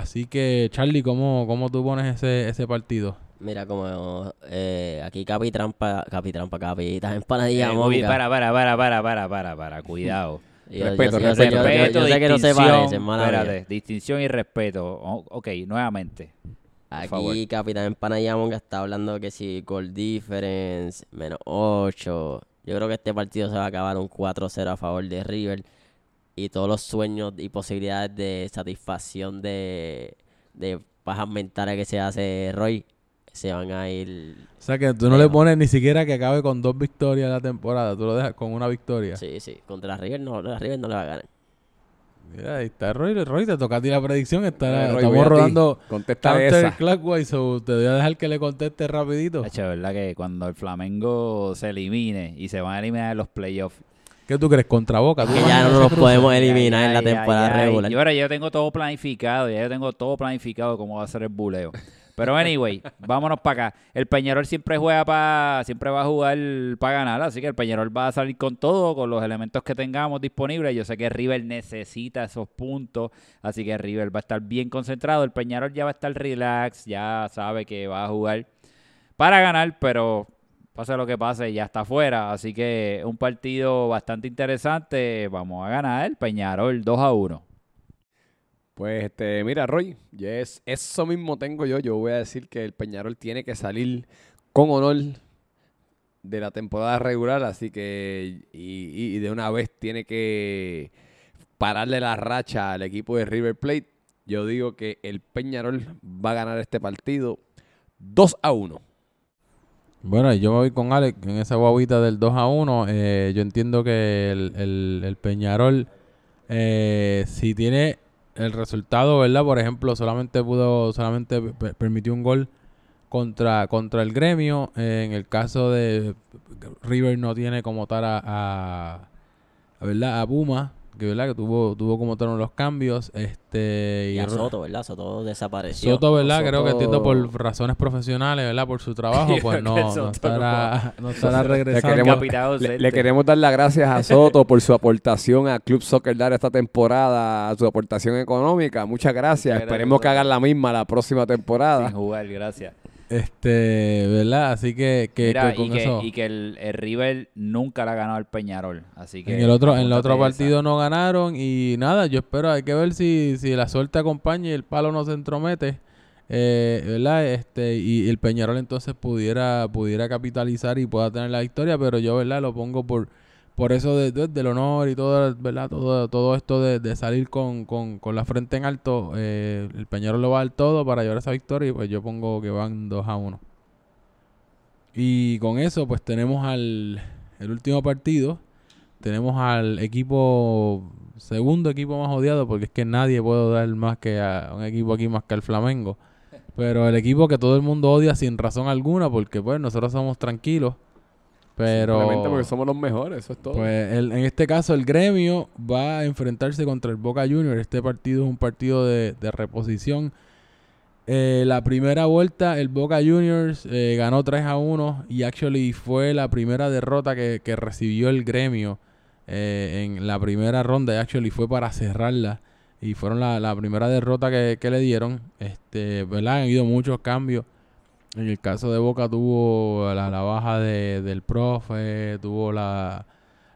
[SPEAKER 1] Así que, Charlie, ¿cómo, cómo tú pones ese, ese partido?
[SPEAKER 2] Mira, como eh, aquí Capitrampa, Capitrampa, Capitas Empanadilla
[SPEAKER 3] Eh, muy bien,
[SPEAKER 2] Monga.
[SPEAKER 3] para, para, para, para, para, para, para, cuidado.
[SPEAKER 2] Yo-
[SPEAKER 4] Respeto,
[SPEAKER 2] yo yo-
[SPEAKER 3] respeto,
[SPEAKER 2] yo sé que no se
[SPEAKER 3] distinción,
[SPEAKER 2] parecen, mala mía.
[SPEAKER 3] espérate, distinción y respeto. O- ok, nuevamente.
[SPEAKER 2] Aquí Capitán Empanadilla Monga está hablando que si goal difference, menos 8. Yo creo que este partido se va a acabar un 4-0 a favor de River. Y todos los sueños y posibilidades de satisfacción de, de pajas mentales que se hace Roy se van a ir.
[SPEAKER 1] O sea que tú no le pones ni siquiera que acabe con dos victorias la temporada, tú lo dejas con una victoria.
[SPEAKER 2] Sí, sí. Contra River no, la River no le va a ganar.
[SPEAKER 1] Mira, ahí está Roy. Roy, te toca a ti la predicción. Está,
[SPEAKER 4] Roy,
[SPEAKER 1] estamos rodando
[SPEAKER 4] Contesta esa.
[SPEAKER 1] counterclockwise, so te voy a dejar que le conteste rapidito.
[SPEAKER 3] Hacho, ¿verdad? Que cuando el Flamengo se elimine y se van a eliminar en los playoffs.
[SPEAKER 1] ¿Qué tú crees? ¿Contra Boca? ¿Tú
[SPEAKER 2] Que ya no nos podemos
[SPEAKER 3] Ay,
[SPEAKER 2] eliminar en la
[SPEAKER 3] ay,
[SPEAKER 2] temporada
[SPEAKER 3] ay.
[SPEAKER 2] regular.
[SPEAKER 3] Yo ahora yo tengo todo planificado, ya yo tengo todo planificado cómo va a ser el buleo. Pero anyway, vámonos para acá. El Peñarol siempre juega para, siempre va a jugar para ganar, así que el Peñarol va a salir con todo, con los elementos que tengamos disponibles. Yo sé que River necesita esos puntos, así que River va a estar bien concentrado. El Peñarol ya va a estar relax, ya sabe que va a jugar para ganar, pero pase lo que pase, ya está afuera. Así que un partido bastante interesante. Vamos a ganar el Peñarol 2 a 1.
[SPEAKER 4] Pues, este, mira, Roy, yes, eso mismo tengo yo. Yo voy a decir que el Peñarol tiene que salir con honor de la temporada regular, así que, y, y de una vez tiene que pararle la racha al equipo de River Plate. Yo digo que el Peñarol va a ganar este partido 2 a 1.
[SPEAKER 1] Bueno, yo me voy con Alex en esa guaguita del 2 a 1. Eh, yo entiendo que el, el- Peñarol, eh, si tiene el resultado, ¿verdad? Por ejemplo, solamente pudo, solamente per- permitió un gol contra, contra el gremio. Eh, en el caso de River no tiene como tal a, a- a, ¿verdad? a Puma, que verdad que tuvo, tuvo como tal los cambios. Este
[SPEAKER 2] Y a Soto, ¿verdad? Soto desapareció.
[SPEAKER 1] Soto, ¿verdad? Creo que entiendo por razones profesionales, ¿verdad? Por su trabajo, pues no,
[SPEAKER 3] Que
[SPEAKER 1] no estará, no estará
[SPEAKER 4] Le
[SPEAKER 1] regresando.
[SPEAKER 4] queremos, le-
[SPEAKER 3] ausente.
[SPEAKER 4] le queremos dar las gracias a Soto por su aportación a Club Soccer Dar esta temporada, su aportación económica. Muchas gracias.
[SPEAKER 3] Muchas
[SPEAKER 4] Esperemos que hagan la misma la próxima temporada.
[SPEAKER 3] Sin jugar, gracias.
[SPEAKER 1] Este, ¿verdad? Así que, que,
[SPEAKER 3] Mira,
[SPEAKER 1] que con
[SPEAKER 3] y que,
[SPEAKER 1] eso.
[SPEAKER 3] y que el, el River nunca le ha ganado al Peñarol. Así que
[SPEAKER 1] en el otro, en el otro
[SPEAKER 3] esa.
[SPEAKER 1] partido no ganaron y nada, yo espero, hay que ver si, si la suerte acompaña y el palo no se entromete, eh, ¿verdad? Este, y el Peñarol entonces pudiera, pudiera capitalizar y pueda tener la victoria, pero yo, ¿verdad? Lo pongo por, por eso de, de- del honor y todo, ¿verdad? Todo, todo esto de, de salir con, con, con la frente en alto, eh, el Peñarol lo va a dar todo para llevar esa victoria y pues yo pongo que van 2 a 1. Y con eso, pues tenemos al el último partido. Tenemos al equipo, segundo equipo más odiado, porque es que nadie puede dar más que a un equipo aquí más que al Flamengo. Pero el equipo que todo el mundo odia sin razón alguna, porque pues nosotros somos tranquilos. Pero
[SPEAKER 4] Simplemente porque somos los mejores, eso es todo.
[SPEAKER 1] pues el- en este caso el gremio va a enfrentarse contra el Boca Juniors. Este partido es un partido de, de reposición. Eh, la primera vuelta el Boca Juniors eh, ganó 3 a 1 y actually fue la primera derrota que, que recibió el gremio eh, en la primera ronda. y Actually fue para cerrarla y fueron la, la primera derrota que, que le dieron. Este, ¿verdad? Han habido muchos cambios. En el caso de Boca tuvo la, la baja de, del profe, tuvo la,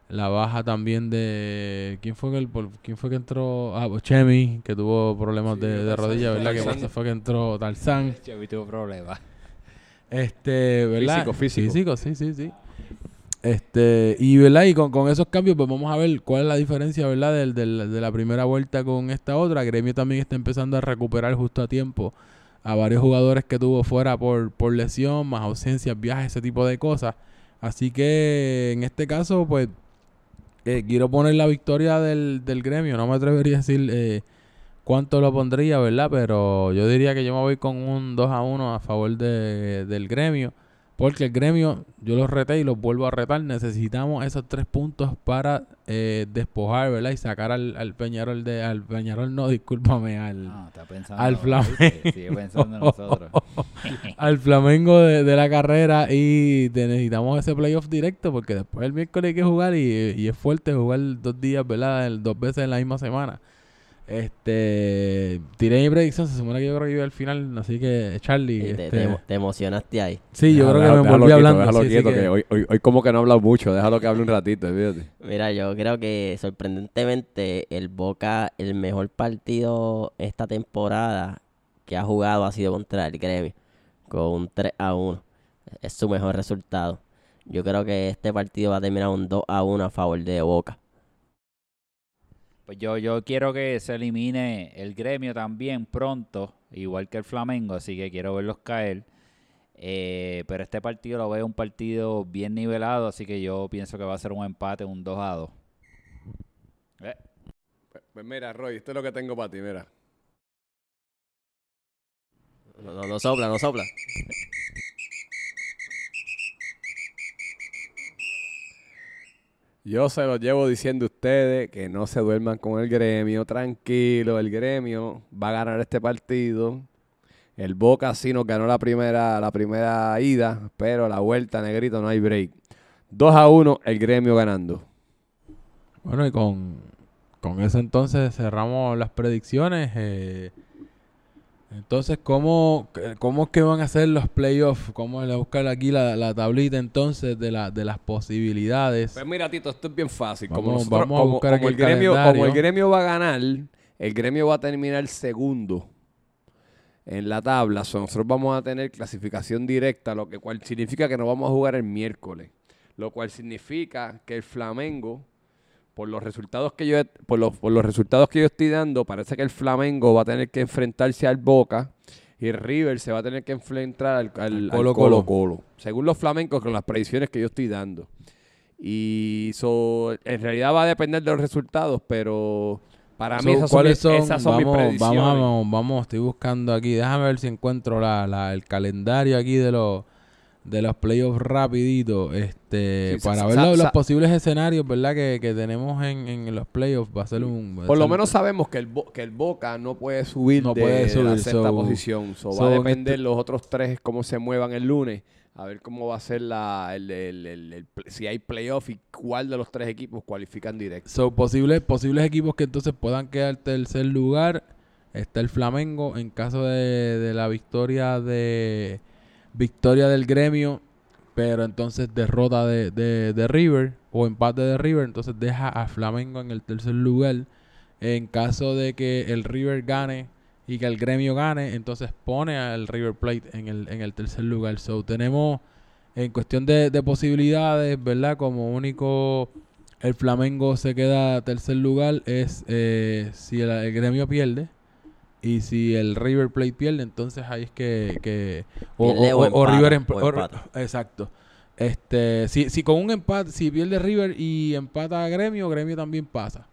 [SPEAKER 1] la baja también de quién fue que el, quién fue que entró ah pues Chemi que tuvo problemas
[SPEAKER 4] Sí,
[SPEAKER 1] de, de rodilla verdad que fue que entró Tarzán.
[SPEAKER 3] Yo tuvo problemas.
[SPEAKER 1] este verdad
[SPEAKER 4] Físico, físico.
[SPEAKER 1] físico sí sí sí. Este y verdad y con, con esos cambios pues vamos a ver cuál es la diferencia verdad del, del- de la primera vuelta con esta otra. Gremio también está empezando a recuperar justo a tiempo a varios jugadores que tuvo fuera por, por lesión más ausencias viajes ese tipo de cosas así que en este caso pues eh, quiero poner la victoria del, del gremio. No me atrevería a decir eh, cuánto lo pondría, ¿verdad? Pero yo diría que yo me voy con un 2 a 1 a favor de, del gremio. Porque el gremio, yo los reté y los vuelvo a retar. Necesitamos esos tres puntos para eh, despojar, ¿verdad? Y sacar al, al Peñarol de. Al Peñarol, no, discúlpame, al,
[SPEAKER 3] No, está pensando.
[SPEAKER 1] Al. Flamengo.
[SPEAKER 3] Sigue pensando en nosotros.
[SPEAKER 1] al Flamengo de, de la carrera. Y necesitamos ese playoff directo. Porque después el miércoles hay que jugar. Y, y es fuerte jugar dos días, ¿verdad? El- dos veces en la misma semana. Este. Tiré mi predicción. Se supone que yo creo que iba al final. Así que, Charlie.
[SPEAKER 2] Te,
[SPEAKER 1] este,
[SPEAKER 2] te- te emocionaste ahí.
[SPEAKER 1] sí, yo creo que me envolví
[SPEAKER 4] quieto,
[SPEAKER 1] hablando.
[SPEAKER 4] Déjalo
[SPEAKER 1] sí, sí
[SPEAKER 4] quieto,
[SPEAKER 1] que-
[SPEAKER 4] que hoy, hoy, hoy como que no ha hablado mucho. Déjalo que hable un ratito, fíjate.
[SPEAKER 2] Mira, yo creo que sorprendentemente el Boca, el mejor partido esta temporada que ha jugado ha sido contra el Gremio, con un 3 a 1. Es su mejor resultado. Yo creo que este partido va a terminar un 2 a 1 a favor de Boca.
[SPEAKER 3] Pues yo, yo quiero que se elimine el gremio también pronto, igual que el Flamengo, así que quiero verlos caer. Eh, pero este partido lo veo un partido bien nivelado, así que yo pienso que va a ser un empate, un 2 a 2. Eh,
[SPEAKER 4] Pues mira, Roy, esto es lo que tengo para ti, mira.
[SPEAKER 2] No, no, no sopla, no sopla.
[SPEAKER 4] Yo se lo llevo diciendo a ustedes que no se duerman con el gremio, tranquilo, el gremio va a ganar este partido. El Boca sí nos ganó la primera, la primera ida, pero la vuelta, negrito, no hay break. 2 a 1, el gremio ganando.
[SPEAKER 1] Bueno, y con, con eso entonces cerramos las predicciones. eh, entonces, ¿cómo, ¿cómo es que van a ser los playoffs? ¿Cómo le buscar aquí la, la tablita entonces de, la, de las posibilidades?
[SPEAKER 4] Pues mira, Tito, esto es bien fácil. Como,
[SPEAKER 1] Vamos-
[SPEAKER 4] nosotros-
[SPEAKER 1] vamos a
[SPEAKER 4] como-
[SPEAKER 1] buscar
[SPEAKER 4] como
[SPEAKER 1] aquí
[SPEAKER 4] el
[SPEAKER 1] el
[SPEAKER 4] gremio,
[SPEAKER 1] calendario.
[SPEAKER 4] como el gremio va a ganar, el gremio va a terminar segundo en la tabla. So, nosotros vamos a tener clasificación directa, lo que cual significa que no vamos a jugar el miércoles. Lo cual significa que el Flamengo, por los resultados que yo por los, por los resultados que yo estoy dando, parece que el Flamengo va a tener que enfrentarse al Boca y River se va a tener que enfrentar al, al- al
[SPEAKER 1] Colo-Colo.
[SPEAKER 4] Colo-Colo. Según los flamencos, con las predicciones que yo estoy dando. Y so, en realidad va a depender de los resultados, pero para mí
[SPEAKER 1] So,
[SPEAKER 4] esas son,
[SPEAKER 1] ¿Cuáles
[SPEAKER 4] mis,
[SPEAKER 1] son?
[SPEAKER 4] esas son mis
[SPEAKER 1] vamos,
[SPEAKER 4] predicciones.
[SPEAKER 1] vamos, vamos, vamos, estoy buscando aquí. Déjame ver si encuentro la, la- el calendario aquí de los de los playoffs rapidito, este,
[SPEAKER 4] Sí,
[SPEAKER 1] para ver los, posibles escenarios, ¿verdad? Que, que tenemos en, en los playoffs. Va a ser un... va a
[SPEAKER 4] Por lo menos sabemos que el, Bo- que el Boca no puede subir
[SPEAKER 1] No
[SPEAKER 4] de,
[SPEAKER 1] puede
[SPEAKER 4] de la
[SPEAKER 1] subir,
[SPEAKER 4] sexta
[SPEAKER 1] so-
[SPEAKER 4] posición. So,
[SPEAKER 1] so
[SPEAKER 4] va a
[SPEAKER 1] en
[SPEAKER 4] depender
[SPEAKER 1] este-
[SPEAKER 4] los otros tres cómo se muevan el lunes. A ver cómo va a ser la, el, el- el- si hay playoff y cuál de los tres equipos cualifican directo.
[SPEAKER 1] So, posibles, posibles equipos que entonces puedan quedar tercer lugar. Está el Flamengo. En caso de, de la victoria de victoria del gremio, pero entonces derrota de, de, River o empate de River, entonces deja a Flamengo en el tercer lugar. En caso de que el River gane y que el gremio gane, entonces pone al River Plate en el, en el tercer lugar. So, tenemos en cuestión de, de posibilidades, ¿verdad? Como único el Flamengo se queda tercer lugar es eh, si el gremio pierde y si el River Plate pierde, entonces ahí es que, que o,
[SPEAKER 2] empata,
[SPEAKER 1] River emp-
[SPEAKER 2] empata.
[SPEAKER 1] exacto. Este, si, si con un empate, si pierde River y empata a Gremio, Gremio también pasa.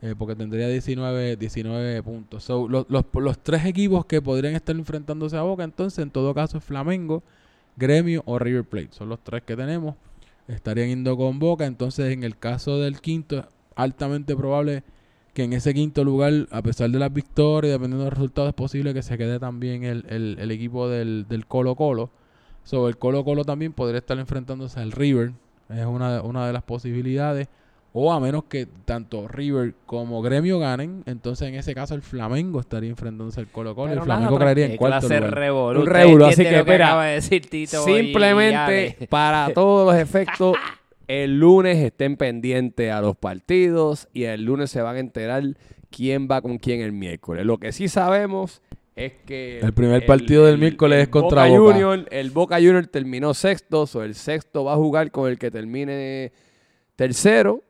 [SPEAKER 1] eh, porque tendría 19, 19 puntos. So, los, los, los tres equipos que podrían estar enfrentándose a Boca, entonces en todo caso es Flamengo, Gremio o River Plate. Son los tres que tenemos. Estarían yendo con Boca. Entonces, en el caso del quinto, altamente probable que en ese quinto lugar, a pesar de las victorias, dependiendo de los resultados, es posible que se quede también el, el- el equipo del, del Colo Colo. So, el Colo Colo también podría estar enfrentándose al River. Es una, de- una de las posibilidades. O a menos que tanto River como Gremio ganen, entonces en ese caso el Flamengo estaría enfrentándose al Colo Colo el Flamengo quedaría en cuarto lugar.
[SPEAKER 4] Un revolú, así que, espera,
[SPEAKER 3] de decir Tito
[SPEAKER 4] Simplemente para todos los efectos, el lunes estén pendientes a los partidos y el lunes se van a enterar quién va con quién el miércoles. Lo que sí sabemos es que
[SPEAKER 1] El primer partido del miércoles es contra Boca.
[SPEAKER 4] Junior, el Boca Junior terminó sexto, o el sexto va a jugar con el que termine tercero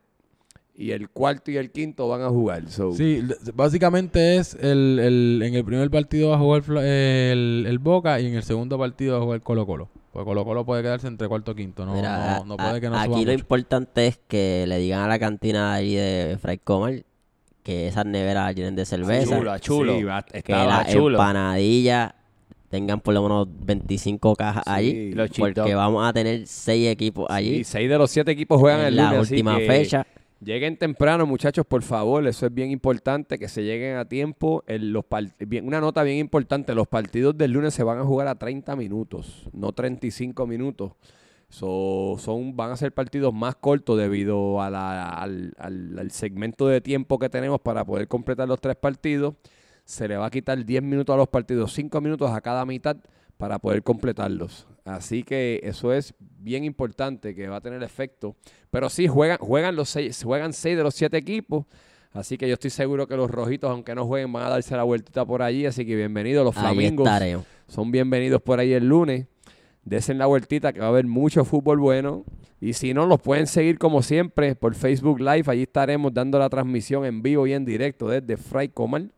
[SPEAKER 4] y el cuarto y el quinto van a jugar. So,
[SPEAKER 1] Sí, básicamente es el, el- en el primer partido va a jugar el, el Boca y en el segundo partido va a jugar Colo Colo. Porque Colo Colo puede quedarse entre cuarto y quinto, no,
[SPEAKER 2] Mira,
[SPEAKER 1] no, no
[SPEAKER 2] a-
[SPEAKER 1] puede que no
[SPEAKER 2] aquí
[SPEAKER 1] suba
[SPEAKER 2] lo
[SPEAKER 1] mucho.
[SPEAKER 2] importante es que le digan a la cantina ahí de Fray Comal que esas neveras llenen de cerveza,
[SPEAKER 3] Chulo, chulo.
[SPEAKER 4] Sí, va-
[SPEAKER 2] que
[SPEAKER 3] estaba
[SPEAKER 2] las
[SPEAKER 3] chulo.
[SPEAKER 2] empanadillas tengan por lo menos 25 cajas allí,
[SPEAKER 4] Sí,
[SPEAKER 3] cheat
[SPEAKER 2] porque vamos a tener seis equipos allí
[SPEAKER 4] sí, seis de los siete equipos juegan
[SPEAKER 2] en
[SPEAKER 4] el
[SPEAKER 2] la
[SPEAKER 4] lunes. así
[SPEAKER 2] última
[SPEAKER 4] que
[SPEAKER 2] fecha.
[SPEAKER 4] Lleguen temprano, muchachos, por favor. Eso es bien importante, que se lleguen a tiempo. Una nota bien importante, los partidos del lunes se van a jugar a 30 minutos, no 35 minutos. So, son, van a ser partidos más cortos debido al- al segmento de tiempo que tenemos para poder completar los tres partidos. Se le va a quitar 10 minutos a los partidos, 5 minutos a cada mitad para poder completarlos. Así que eso es bien importante que va a tener efecto. Pero sí, juegan, juegan los seis, juegan seis de los siete equipos. Así que yo estoy seguro que los rojitos, aunque no jueguen, van a darse la vueltita por allí. Así que bienvenidos los flamingos. Son bienvenidos por ahí el lunes. Desen la vueltita que va a haber mucho fútbol bueno. Y si no, los pueden seguir como siempre por Facebook Live. Allí estaremos dando la transmisión en vivo y en directo desde Fray Comal.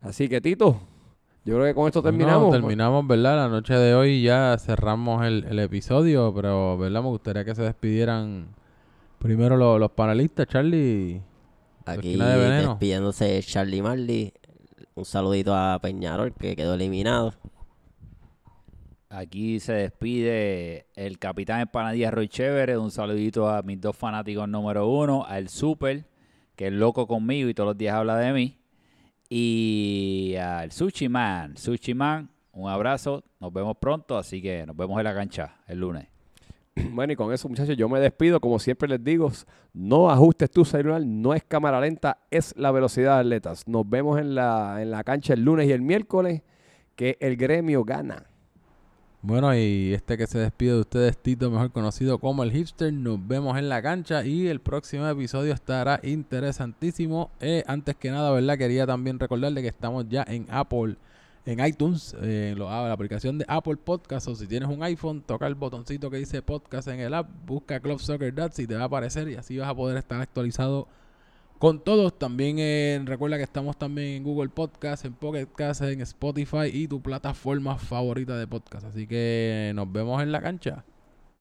[SPEAKER 4] Así que Tito, yo creo que con esto
[SPEAKER 1] Bueno,
[SPEAKER 4] terminamos.
[SPEAKER 1] terminamos, ¿verdad? La noche de hoy ya cerramos el, el episodio, pero, ¿verdad? Me gustaría que se despidieran primero lo- los panelistas, Charlie.
[SPEAKER 2] Aquí
[SPEAKER 1] de veneno.
[SPEAKER 2] despidiéndose Charlie Marley. Un saludito a Peñarol que quedó eliminado.
[SPEAKER 3] Aquí se despide el capitán Empanadilla Roy Chévere. Un saludito a mis dos fanáticos número uno, al Super, que es loco conmigo y todos los días habla de mí. Y al Sushi Man. Sushi Man, un abrazo. Nos vemos pronto, así que nos vemos en la cancha el lunes.
[SPEAKER 4] Bueno, y con eso, muchachos, yo me despido. Como siempre les digo, no ajustes tu celular, no es cámara lenta, es la velocidad de atletas. Nos vemos en la, en la cancha el lunes y el miércoles, que el gremio gana.
[SPEAKER 1] Bueno, y este que se despide de ustedes, Tito, mejor conocido como el hipster. Nos vemos en la cancha y el próximo episodio estará interesantísimo. Eh, antes que nada, ¿verdad? Quería también recordarle que estamos ya en Apple, en iTunes, eh, en lo- ah, la aplicación de Apple Podcast. O si tienes un iPhone, toca el botoncito que dice podcast en el app, busca Club Soccer Dads y te va a aparecer y así vas a poder estar actualizado con todos. También recuerda que estamos también en Google Podcast, en Pocket Cast, en Spotify y tu plataforma favorita de podcast. Así que nos vemos en la cancha.